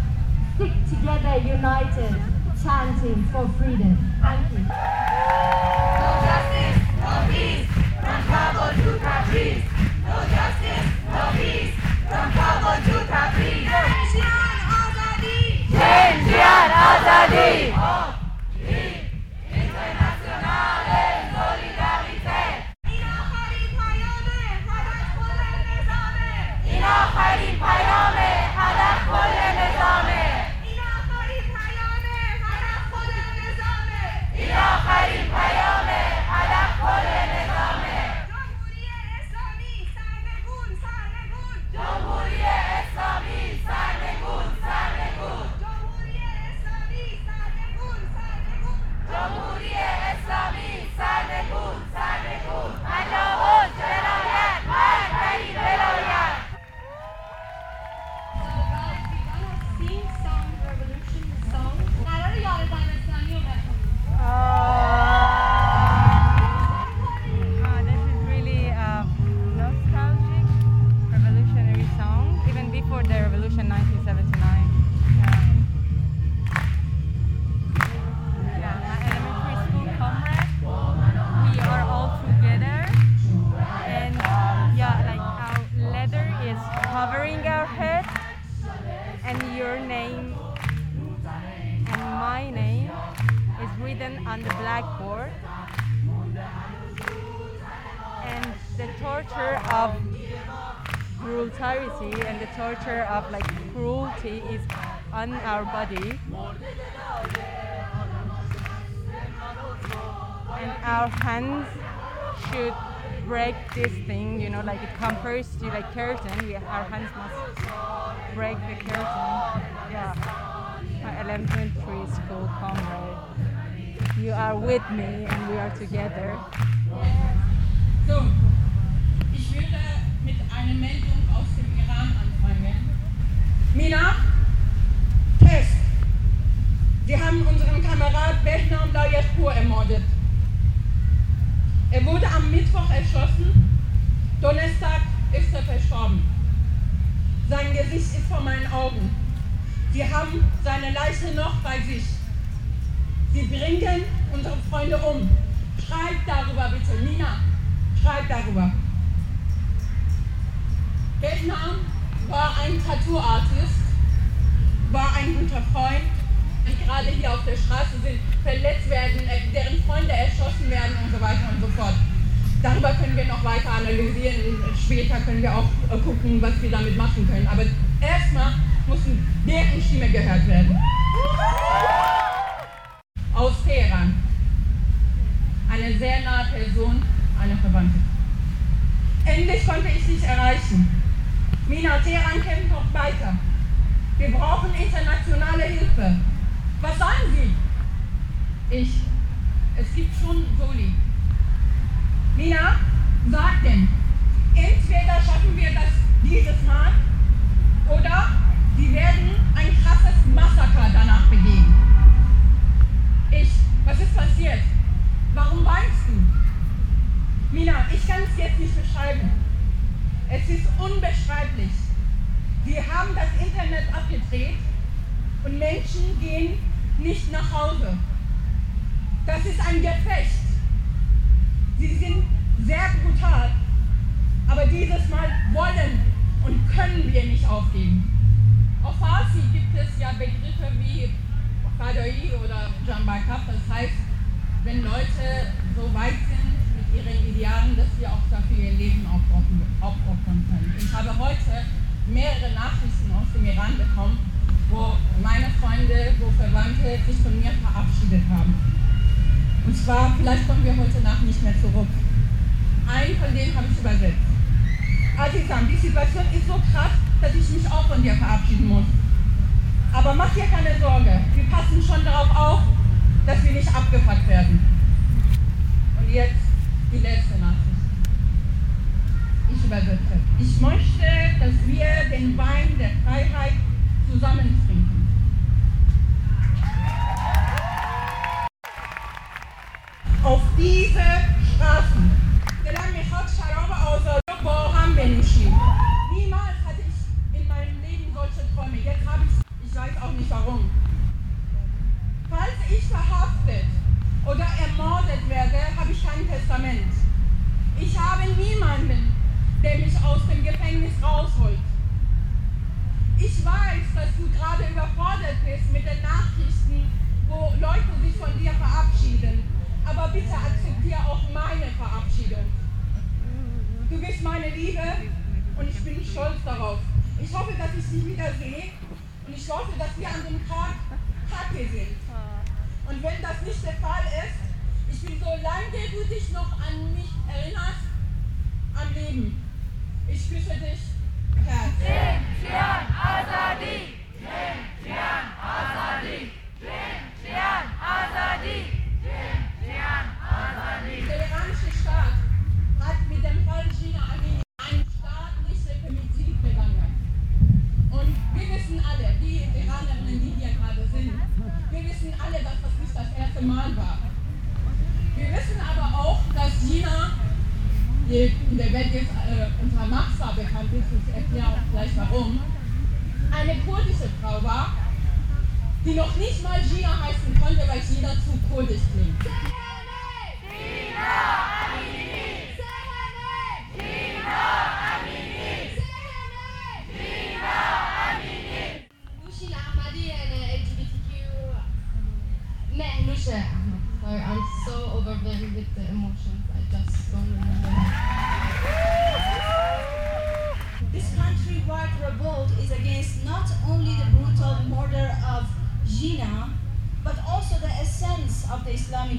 S19: stick together, united, chanting for freedom. Thank you.
S18: No justice, no peace, from Kabul to Tabriz. No justice, no peace, from Kabul to Tabriz. Jinjian Azadi! Jinjian Azadi!
S20: Schreibt darüber. Vietnam war ein Tattoo-Artist, war ein guter Freund, die gerade hier auf der Straße sind, verletzt werden, deren Freunde erschossen werden und so weiter und so fort. Darüber können wir noch weiter analysieren. Später können wir auch äh, gucken, was wir damit machen können. Aber erstmal müssen deren Stimme gehört werden. Aus Teheran. Eine sehr nahe Person, eine Verwandte. Endlich konnte ich dich erreichen. Mina, Teheran kämpft noch weiter. Wir brauchen internationale Hilfe. Was sagen Sie? Ich. Es gibt schon Soli. Mina, sag denn. Entweder schaffen wir das dieses Mal oder sie werden ein krasses Massaker danach begehen. Ich. Was ist passiert? Warum weinst du? Mina, ich kann es jetzt nicht beschreiben. Es ist unbeschreiblich. Wir haben das Internet abgedreht und Menschen gehen nicht nach Hause. Das ist ein Gefecht. Sie sind sehr brutal, aber dieses Mal wollen und können wir nicht aufgeben. Auf Farsi gibt es ja Begriffe wie Fadoi oder Jambakaf, das heißt, wenn Leute so weit sind ihren Idealen, dass sie auch dafür ihr Leben aufopfern können. Ich habe heute mehrere Nachrichten aus dem Iran bekommen, wo meine Freunde, wo Verwandte sich von mir verabschiedet haben. Und zwar, vielleicht kommen wir heute Nacht nicht mehr zurück. Einen von denen habe ich übersetzt. Azizam, die Situation ist so krass, dass ich mich auch von dir verabschieden muss. Aber mach dir keine Sorge, wir passen schon darauf auf, dass wir nicht abgefuckt werden. Und jetzt die letzte Nachricht. Ich übersetze. Ich möchte, dass wir den Wein der Freiheit zusammen trinken. Auf diese Straßen gelang mir Hot Scharaube aus Boham Niemals hatte ich in meinem Leben solche Träume. Jetzt habe ich Ich weiß auch nicht warum. Falls ich verhaftet kein Testament. Ich habe niemanden, der mich aus dem Gefängnis rausholt. Ich weiß, dass du gerade überfordert bist mit den Nachrichten, wo Leute sich von dir verabschieden. Aber bitte akzeptiere auch meine Verabschiedung. Du bist meine Liebe und ich bin stolz darauf. Ich hoffe, dass ich dich wiedersehe und ich hoffe, dass wir an dem Tag happy sind. Und wenn das nicht der Fall ist, ich bin so lange du dich noch an mich erinnerst, am Leben. Ich küsse dich. Herz.
S18: Azadi! Azadi! Azadi! Azadi!
S20: Der iranische Staat hat mit dem Fall Gina Amini ein staatliches Femizid begangen. Und wir wissen alle, die Iranerinnen, die hier gerade sind, wir wissen alle, dass das nicht das erste Mal war. Wir wissen aber auch, dass Gina, die in der Welt jetzt äh, unter Mahsa bekannt ist, ich erkläre auch gleich warum,
S21: eine kurdische Frau war, die noch nicht mal Gina heißen konnte, weil Gina zu kurdisch klingt.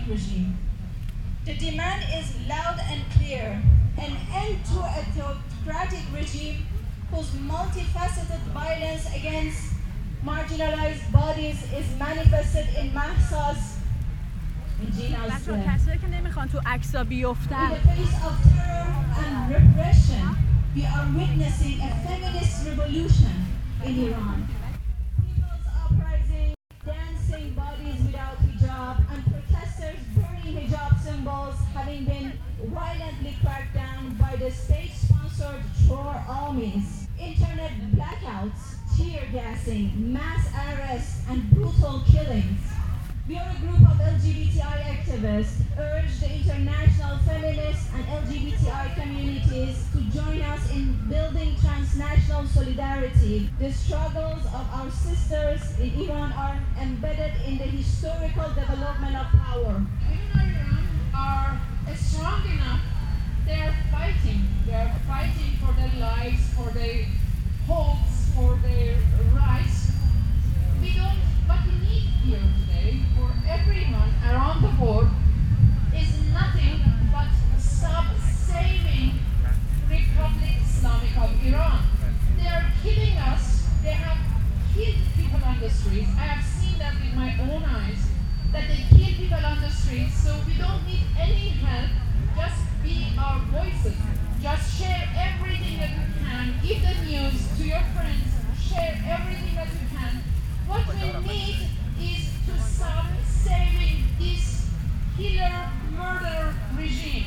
S16: regime. The demand is loud and clear an end to a theocratic regime whose multifaceted violence against marginalized bodies is manifested in Mahsa's in Gina's
S22: بچه ها
S16: uh,
S22: کسایی که نمیخوان تو عکسا بیفتن
S16: In the face of terror and repression, we are witnessing a feminist revolution in Iran. Our sisters in Iran are embedded in the historical development of power.
S21: Women of Iran are strong enough. They are fighting. They are fighting for their lives, for their hopes, for their rights. We don't. What we need here today for everyone around the world is nothing but stop saving Republic Islamic of Iran. They are killing us. They have killed people on the streets. I have seen that with my own eyes. That they kill people on the streets. So we don't need any help. Just be our voices. Just share everything that you can. Give the news to your friends. Share everything that you can. What we need is to stop saving this killer murder regime.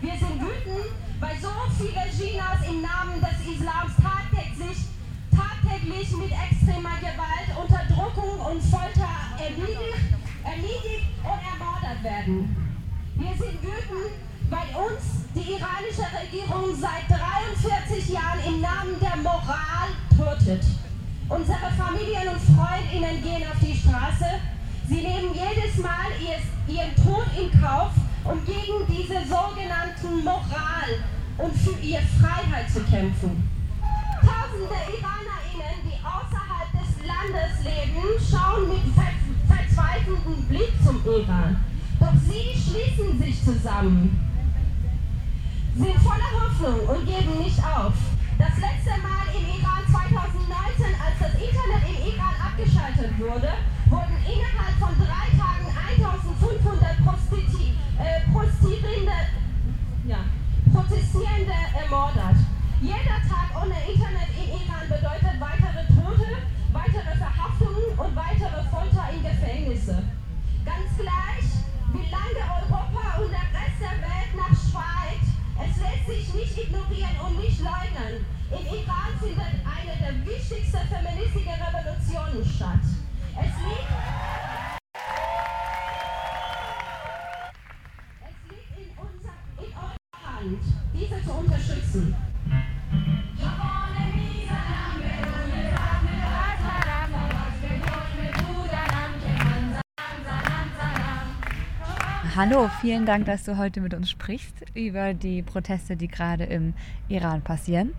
S16: Wir sind wütend, weil so viele Chinas im Namen des Islams tagtäglich, tagtäglich mit extremer Gewalt, Unterdrückung und Folter erledigt, und ermordet werden. Wir sind wütend, weil uns die iranische Regierung seit 43 Jahren im Namen der Moral tötet. Unsere Familien und Freundinnen gehen auf die Straße. Sie nehmen jedes Mal ihr, ihren Tod in Kauf, um gegen diese sogenannten Moral und für ihre Freiheit zu kämpfen. Tausende außerhalb des Landes leben, schauen mit ver verzweifelndem Blick zum Iran. Doch sie schließen sich zusammen, sind voller Hoffnung und geben nicht auf. Das letzte Mal im Iran 2019, als das Internet im Iran abgeschaltet wurde, wurden innerhalb von drei Tagen 1500 Prostitu äh, ja, Protestierende ermordet. Jeder Tag ohne Internet im Iran bedeutet weitere Tote, weitere Verhaftungen und weitere Folter in Gefängnisse. Ganz gleich, wie lange Europa und der Rest der Welt nach schweigt, es lässt sich nicht ignorieren und nicht leugnen. Im Iran findet eine der wichtigsten feministischen Revolutionen statt. Es liegt, in, unser, in Hand, diese zu unterstützen.
S7: Hallo, vielen Dank, dass du heute mit uns sprichst über die Proteste, die gerade im Iran passieren.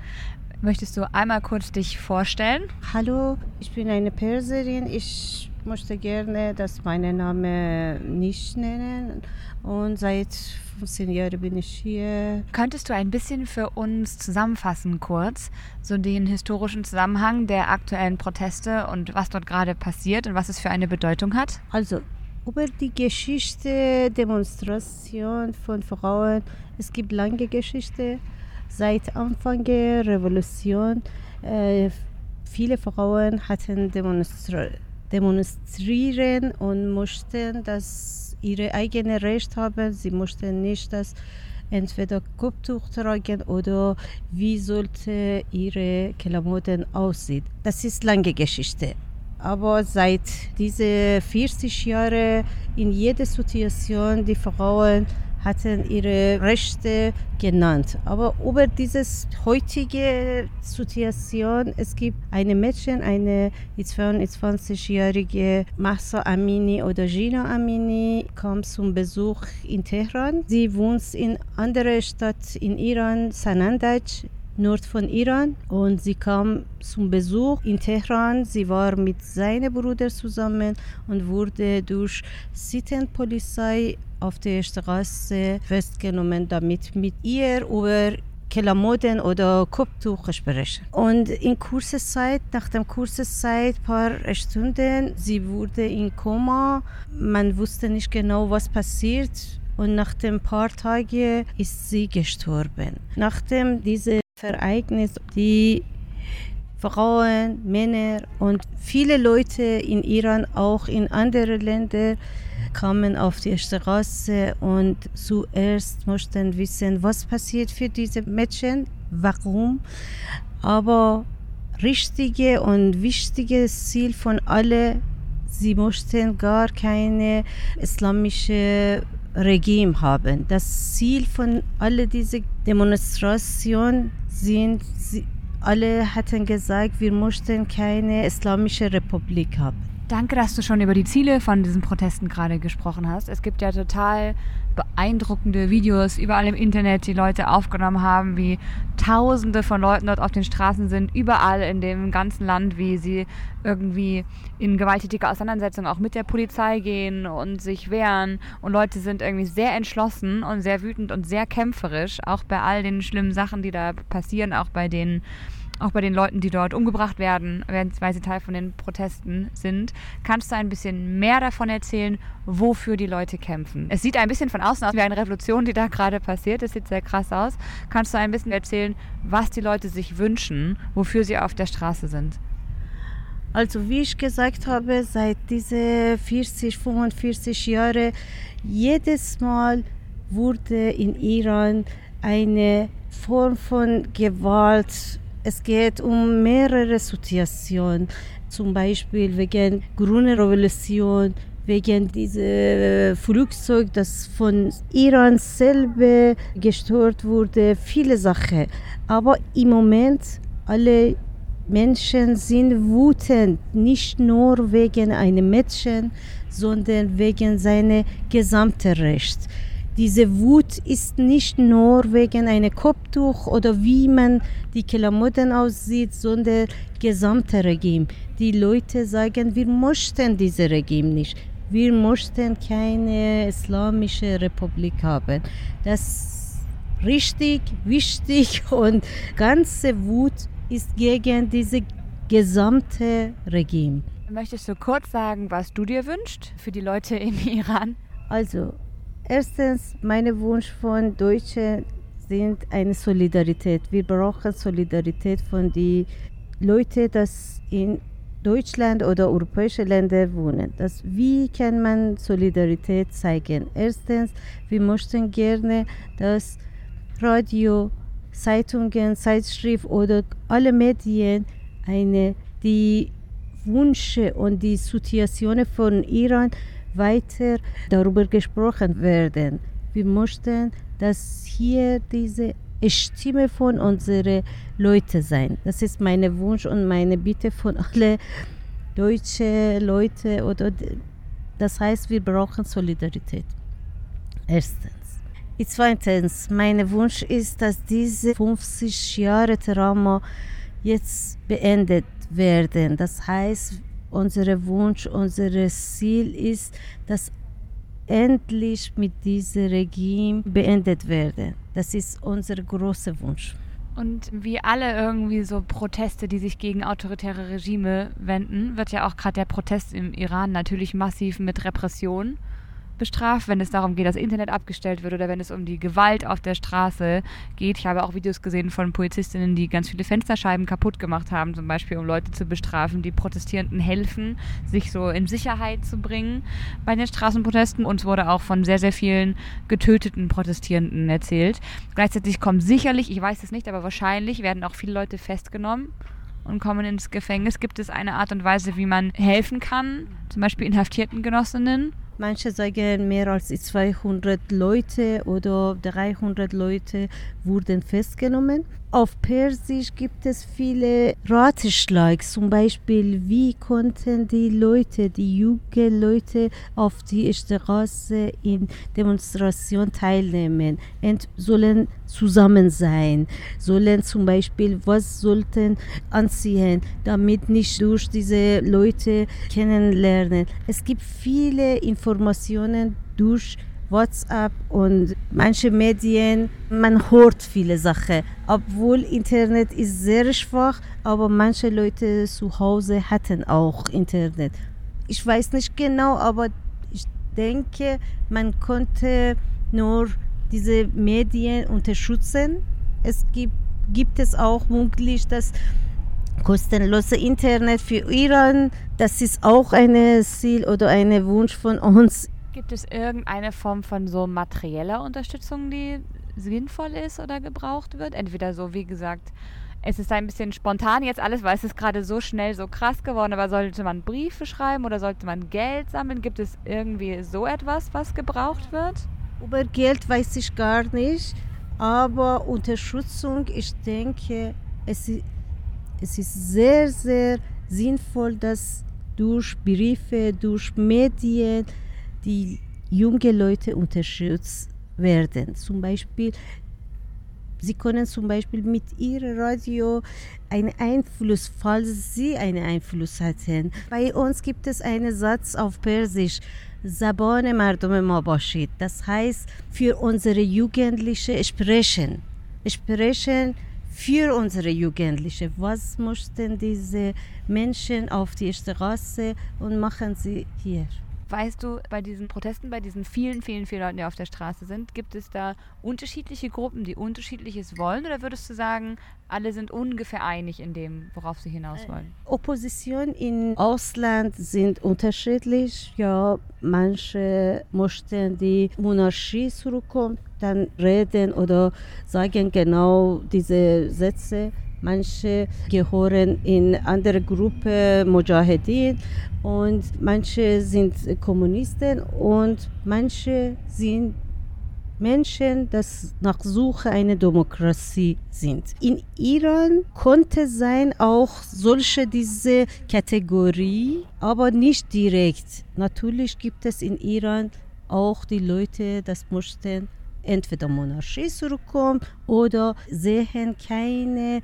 S7: Möchtest du einmal kurz dich vorstellen?
S23: Hallo, ich bin eine Perserin. Ich möchte gerne, dass meine Name nicht nennen. Und seit 15 Jahren bin ich hier.
S7: Könntest du ein bisschen für uns zusammenfassen, kurz, so den historischen Zusammenhang der aktuellen Proteste und was dort gerade passiert und was es für eine Bedeutung hat?
S23: Also, über die Geschichte Demonstration von Frauen. Es gibt lange Geschichte. Seit Anfang der Revolution äh, viele Frauen hatten demonstra demonstrieren und mussten das ihre eigene Recht haben. Sie mussten nicht, dass entweder Kopftuch tragen oder wie sollte ihre Klamotten aussehen. Das ist lange Geschichte. Aber seit diese 40 Jahren in jeder Situation die Frauen hatten ihre Rechte genannt. Aber über diese heutige Situation, es gibt eine Mädchen, eine 22-jährige Mahsa Amini oder Gina Amini, kam zum Besuch in Teheran. Sie wohnt in einer Stadt in Iran, Sanandaj. Nord von Iran und sie kam zum Besuch in Teheran. Sie war mit seinem Bruder zusammen und wurde durch Sittenpolizei auf der Straße festgenommen, damit mit ihr über Klamotten oder Kopftuch sprechen. Und in kurzer Zeit, nach der kurzen Zeit, paar Stunden, sie wurde in Koma. Man wusste nicht genau, was passiert. Und nach ein paar Tagen ist sie gestorben. Nachdem diese Ereignis, die Frauen, Männer und viele Leute in Iran, auch in anderen Ländern, kamen auf die Straße und zuerst mussten wissen, was passiert für diese Mädchen, warum. Aber richtige und wichtiges Ziel von alle, sie mussten gar keine islamische Regime haben. Das Ziel von all diese Demonstrationen sind, alle hatten gesagt, wir möchten keine islamische Republik haben.
S7: Danke, dass du schon über die Ziele von diesen Protesten gerade gesprochen hast. Es gibt ja total beeindruckende Videos überall im Internet, die Leute aufgenommen haben, wie Tausende von Leuten dort auf den Straßen sind, überall in dem ganzen Land, wie sie irgendwie in gewalttätige Auseinandersetzungen auch mit der Polizei gehen und sich wehren. Und Leute sind irgendwie sehr entschlossen und sehr wütend und sehr kämpferisch, auch bei all den schlimmen Sachen, die da passieren, auch bei den auch bei den Leuten, die dort umgebracht werden, weil sie Teil von den Protesten sind. Kannst du ein bisschen mehr davon erzählen, wofür die Leute kämpfen? Es sieht ein bisschen von außen aus wie eine Revolution, die da gerade passiert. Es sieht sehr krass aus. Kannst du ein bisschen erzählen, was die Leute sich wünschen, wofür sie auf der Straße sind?
S23: Also wie ich gesagt habe, seit diese 40, 45 Jahre jedes Mal wurde in Iran eine Form von Gewalt es geht um mehrere Situationen, zum Beispiel wegen grüner Revolution, wegen diesem Flugzeug, das von Iran selber gestört wurde, viele Sachen. Aber im Moment alle Menschen sind wütend, nicht nur wegen einem Mädchen, sondern wegen seiner gesamten Recht. Diese Wut ist nicht nur wegen einem Kopftuch oder wie man die Klamotten aussieht, sondern gesamte Regime. Die Leute sagen, wir möchten dieses Regime nicht. Wir möchten keine islamische Republik haben. Das ist richtig wichtig und ganze Wut ist gegen diese gesamte Regime.
S7: Möchtest du kurz sagen, was du dir wünschst für die Leute im Iran?
S23: Also, Erstens, mein Wunsch von Deutschen sind eine Solidarität. Wir brauchen Solidarität von den Leuten, die in Deutschland oder europäische Länder wohnen. Das, wie kann man Solidarität zeigen? Erstens, wir möchten gerne, dass Radio, Zeitungen, Zeitschrift oder alle Medien eine, die Wünsche und die Situation von Iran weiter darüber gesprochen werden. Wir möchten, dass hier diese Stimme von unseren Leuten sein. Das ist mein Wunsch und meine Bitte von allen deutschen Leuten. Oder das heißt, wir brauchen Solidarität. Erstens. Zweitens, mein Wunsch ist, dass diese 50 Jahre Trauma jetzt beendet werden. Das heißt, unser Wunsch, unser Ziel ist, dass endlich mit diesem Regime beendet werde. Das ist unser großer Wunsch.
S7: Und wie alle irgendwie so Proteste, die sich gegen autoritäre Regime wenden, wird ja auch gerade der Protest im Iran natürlich massiv mit Repression
S14: bestraft, wenn es darum geht, dass Internet abgestellt wird oder wenn es um die Gewalt auf der Straße geht. Ich habe auch Videos gesehen von Polizistinnen, die ganz viele Fensterscheiben kaputt gemacht haben, zum Beispiel um Leute zu bestrafen, die Protestierenden helfen, sich so in Sicherheit zu bringen bei den Straßenprotesten. Uns wurde auch von sehr, sehr vielen getöteten Protestierenden erzählt. Gleichzeitig kommen sicherlich, ich weiß es nicht, aber wahrscheinlich werden auch viele Leute festgenommen und kommen ins Gefängnis. Gibt es eine Art und Weise, wie man helfen kann, zum Beispiel inhaftierten Genossinnen?
S23: Manche sagen, mehr als 200 Leute oder 300 Leute wurden festgenommen. Auf Persisch gibt es viele Ratschläge, zum Beispiel, wie konnten die Leute, die jungen Leute auf die Straße in Demonstration teilnehmen? Und sollen zusammen sein, sollen zum Beispiel, was sollten anziehen, damit nicht durch diese Leute kennenlernen. Es gibt viele Informationen durch WhatsApp und manche Medien, man hört viele Sachen. Obwohl Internet ist sehr schwach, aber manche Leute zu Hause hatten auch Internet. Ich weiß nicht genau, aber ich denke, man konnte nur diese Medien unterstützen. Es gibt, gibt es auch möglich, dass kostenlose Internet für Iran, das ist auch ein Ziel oder ein Wunsch von uns
S14: Gibt es irgendeine Form von so materieller Unterstützung, die sinnvoll ist oder gebraucht wird? Entweder so, wie gesagt, es ist ein bisschen spontan jetzt alles, weil es ist gerade so schnell so krass geworden, aber sollte man Briefe schreiben oder sollte man Geld sammeln? Gibt es irgendwie so etwas, was gebraucht wird?
S23: Über Geld weiß ich gar nicht, aber Unterstützung, ich denke, es ist, es ist sehr, sehr sinnvoll, dass durch Briefe, durch Medien, die junge Leute unterstützt werden. Zum Beispiel, sie können zum Beispiel mit ihrem Radio einen Einfluss, falls sie einen Einfluss hatten. Bei uns gibt es einen Satz auf Persisch. Zabane Mardum ma. Das heißt, für unsere Jugendliche sprechen. Sprechen für unsere Jugendliche. Was möchten diese Menschen auf die Straße und machen sie hier?
S14: Weißt du, bei diesen Protesten, bei diesen vielen, vielen, vielen Leuten, die auf der Straße sind, gibt es da unterschiedliche Gruppen, die unterschiedliches wollen? Oder würdest du sagen, alle sind ungefähr einig in dem, worauf sie hinaus wollen?
S23: Opposition im Ausland sind unterschiedlich. Ja, manche möchten die Monarchie zurückkommen, dann reden oder sagen genau diese Sätze. Manche gehören in andere Gruppe Mujahedin und manche sind Kommunisten und manche sind Menschen, das nach Suche einer Demokratie sind. In Iran konnte sein auch solche diese Kategorie, aber nicht direkt. Natürlich gibt es in Iran auch die Leute, das möchten entweder Monarchie zurückkommen oder sehen keine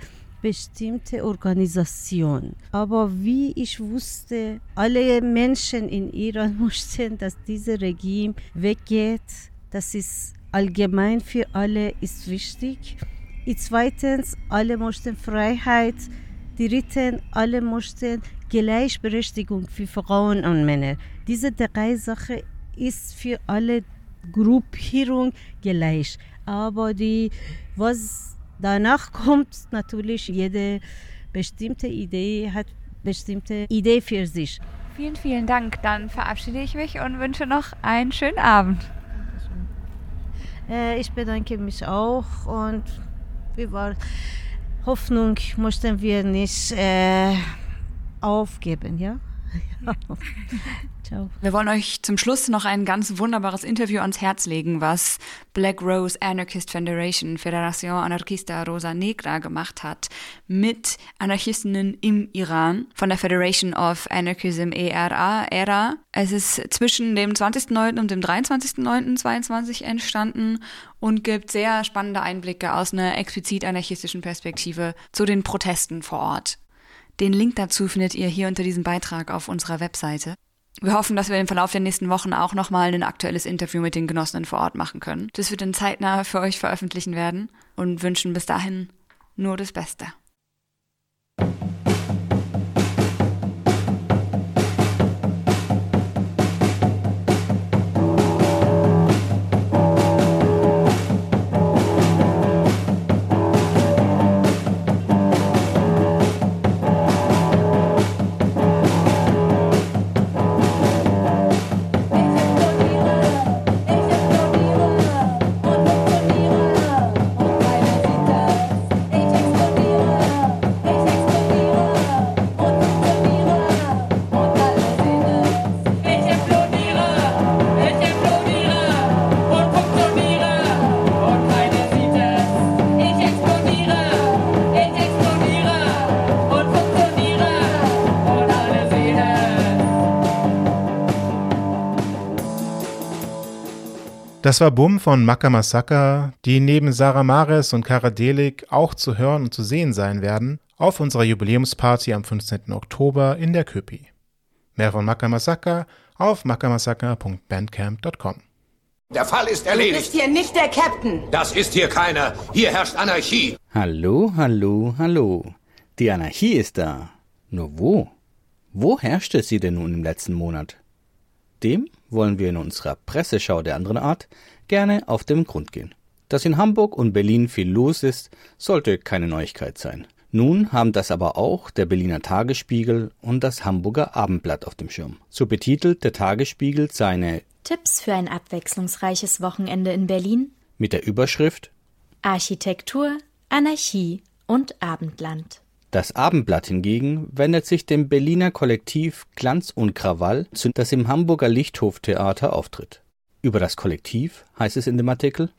S23: bestimmte Organisation. Aber wie ich wusste, alle Menschen in Iran möchten, dass dieses Regime weggeht. Das ist allgemein für alle ist wichtig. Zweitens, alle möchten Freiheit. Drittens, alle möchten Gleichberechtigung für Frauen und Männer. Diese drei Sachen ist für alle Gruppierung gleich. Aber die, was Danach kommt natürlich jede bestimmte Idee, hat bestimmte Idee für sich.
S14: Vielen, vielen Dank. Dann verabschiede ich mich und wünsche noch einen schönen Abend.
S23: Äh, ich bedanke mich auch und war Hoffnung möchten wir nicht äh, aufgeben, ja?
S14: Ciao. Wir wollen euch zum Schluss noch ein ganz wunderbares Interview ans Herz legen, was Black Rose Anarchist Federation, Federación Anarquista Rosa Negra gemacht hat mit Anarchistinnen im Iran von der Federation of Anarchism ERA. ERA. Es ist zwischen dem 20.09. und dem 23.09.22 entstanden und gibt sehr spannende Einblicke aus einer explizit anarchistischen Perspektive zu den Protesten vor Ort. Den Link dazu findet ihr hier unter diesem Beitrag auf unserer Webseite. Wir hoffen, dass wir im Verlauf der nächsten Wochen auch nochmal ein aktuelles Interview mit den Genossinnen vor Ort machen können. Das wird dann zeitnah für euch veröffentlichen werden und wünschen bis dahin nur das Beste.
S5: Das war Bum von Maka Masaka, die neben Sarah Mares und Kara Delik auch zu hören und zu sehen sein werden auf unserer Jubiläumsparty am 15. Oktober in der Köpi. Mehr von Maka Masaka auf makamasaka.bandcamp.com.
S24: Der Fall ist
S25: Du
S24: erledigt.
S25: bist hier nicht der Captain.
S24: Das ist hier keiner. Hier herrscht Anarchie.
S4: Hallo, hallo, hallo. Die Anarchie ist da. Nur wo? Wo herrschte sie denn nun im letzten Monat? Dem wollen wir in unserer Presseschau der anderen Art gerne auf den Grund gehen. Dass in Hamburg und Berlin viel los ist, sollte keine Neuigkeit sein. Nun haben das aber auch der Berliner Tagesspiegel und das Hamburger Abendblatt auf dem Schirm. So betitelt der Tagesspiegel seine
S1: Tipps für ein abwechslungsreiches Wochenende in Berlin,
S4: mit der Überschrift
S1: Architektur, Anarchie und Abendland.
S4: Das Abendblatt hingegen wendet sich dem Berliner Kollektiv Glanz und Krawall das im Hamburger Lichthof-Theater auftritt. Über das Kollektiv heißt es in dem Artikel,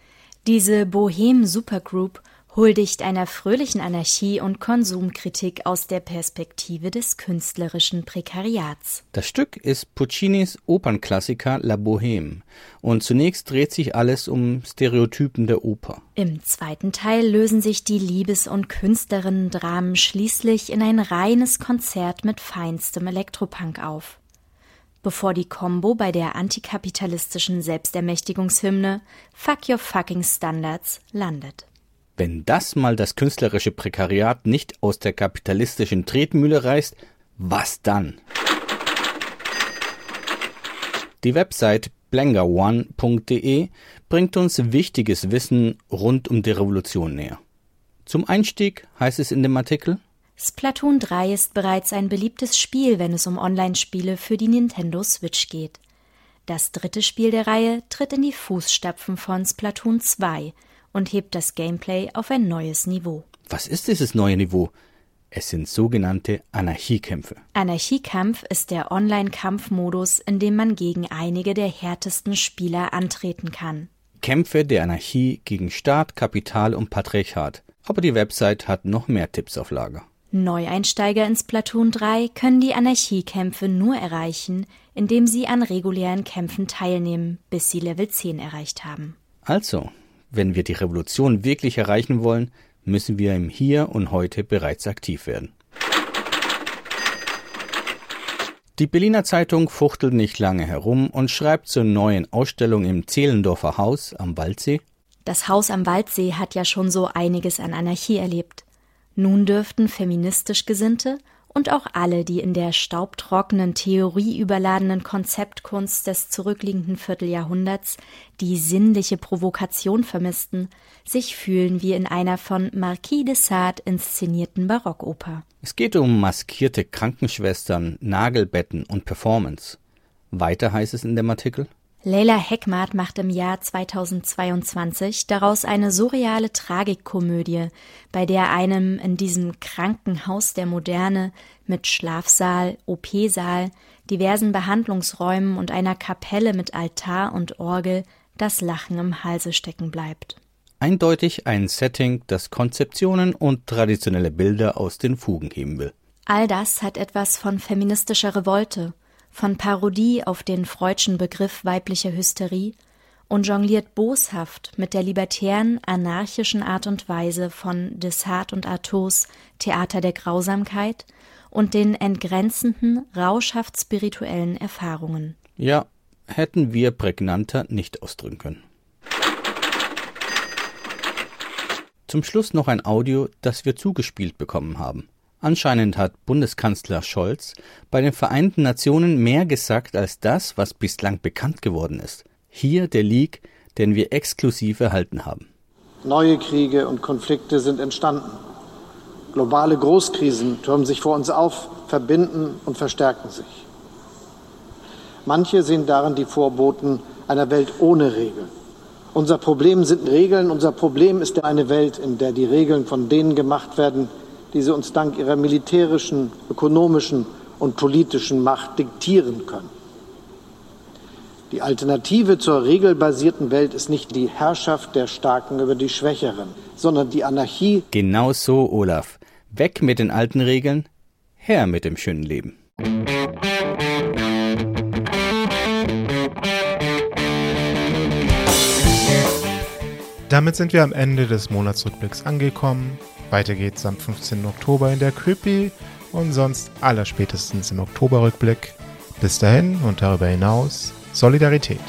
S1: Diese Bohem Supergroup huldigt einer fröhlichen Anarchie und Konsumkritik aus der Perspektive des künstlerischen Prekariats.
S4: das Stück ist Puccinis Opernklassiker La Bohème und zunächst dreht sich alles um Stereotypen der Oper.
S1: Im zweiten Teil lösen sich die Liebes- und Künstlerinnen-Dramen schließlich in ein reines Konzert mit feinstem Elektropunk auf. Bevor die Combo bei der antikapitalistischen Selbstermächtigungshymne Fuck Your Fucking Standards landet.
S4: Wenn das mal das künstlerische Prekariat nicht aus der kapitalistischen Tretmühle reißt, was dann? Die Website blangerone.de bringt uns wichtiges Wissen rund um die Revolution näher. Zum Einstieg heißt es in dem Artikel,
S1: Splatoon 3 ist bereits ein beliebtes Spiel, wenn es um Online-Spiele für die Nintendo Switch geht. Das dritte Spiel der Reihe tritt in die Fußstapfen von Splatoon 2 und hebt das Gameplay auf ein neues Niveau.
S4: was ist dieses neue Niveau? Es sind sogenannte Anarchiekämpfe.
S1: Anarchiekampf ist der Online-Kampfmodus, in dem man gegen einige der härtesten Spieler antreten kann.
S4: Kämpfe der Anarchie gegen Staat, Kapital und Patriarchat. Aber die Website hat noch mehr Tipps auf Lager.
S1: Neueinsteiger ins Splatoon 3 können die Anarchiekämpfe nur erreichen, indem sie an regulären Kämpfen teilnehmen, bis sie Level 10 erreicht haben.
S4: Also, wenn wir die Revolution wirklich erreichen wollen, müssen wir im Hier und Heute bereits aktiv werden. Die Berliner Zeitung fuchtelt nicht lange herum und schreibt zur neuen Ausstellung im Zehlendorfer Haus am Waldsee.
S1: Das Haus am Waldsee hat ja schon so einiges an Anarchie erlebt. Nun dürften feministisch Gesinnte und auch alle, die in der staubtrockenen, theorieüberladenen Konzeptkunst des zurückliegenden Vierteljahrhunderts die sinnliche Provokation vermissten, sich fühlen wie in einer von Marquis de Sade inszenierten Barockoper.
S4: Es geht um maskierte Krankenschwestern, Nagelbetten und Performance. Weiter heißt es in dem Artikel.
S1: Leila Heckmart macht im Jahr 2022 daraus eine surreale Tragikkomödie, bei der einem in diesem Krankenhaus der Moderne mit Schlafsaal, OP-Saal, diversen Behandlungsräumen und einer Kapelle mit Altar und Orgel das Lachen im Halse stecken bleibt.
S4: Eindeutig ein Setting, das Konzeptionen und traditionelle Bilder aus den Fugen heben will.
S1: All das hat etwas von feministischer Revolte, von Parodie auf den freudschen Begriff weiblicher Hysterie und jongliert boshaft mit der libertären, anarchischen Art und Weise von Desart und Artaus Theater der Grausamkeit und den entgrenzenden, rauschhaft spirituellen Erfahrungen.
S4: Ja, hätten wir prägnanter nicht ausdrücken können. Zum Schluss noch ein Audio, das wir zugespielt bekommen haben. Anscheinend hat Bundeskanzler Scholz bei den Vereinten Nationen mehr gesagt als das, was bislang bekannt geworden ist. Hier der Leak, den wir exklusiv erhalten haben.
S9: Neue Kriege und Konflikte sind entstanden. Globale Großkrisen türmen sich vor uns auf, verbinden und verstärken sich. Manche sehen darin die Vorboten einer Welt ohne Regeln. Unser Problem sind Regeln, unser Problem ist eine Welt, in der die Regeln von denen gemacht werden, die sie uns dank ihrer militärischen, ökonomischen und politischen Macht diktieren können. Die Alternative zur regelbasierten Welt ist nicht die Herrschaft der Starken über die Schwächeren, sondern die Anarchie.
S4: Genau so, Olaf. Weg mit den alten Regeln, her mit dem schönen Leben.
S5: Damit sind wir am Ende des Monatsrückblicks angekommen. Weiter geht's am 15. Oktober in der Creepy und sonst allerspätestens im Oktoberrückblick. Bis dahin und darüber hinaus Solidarität.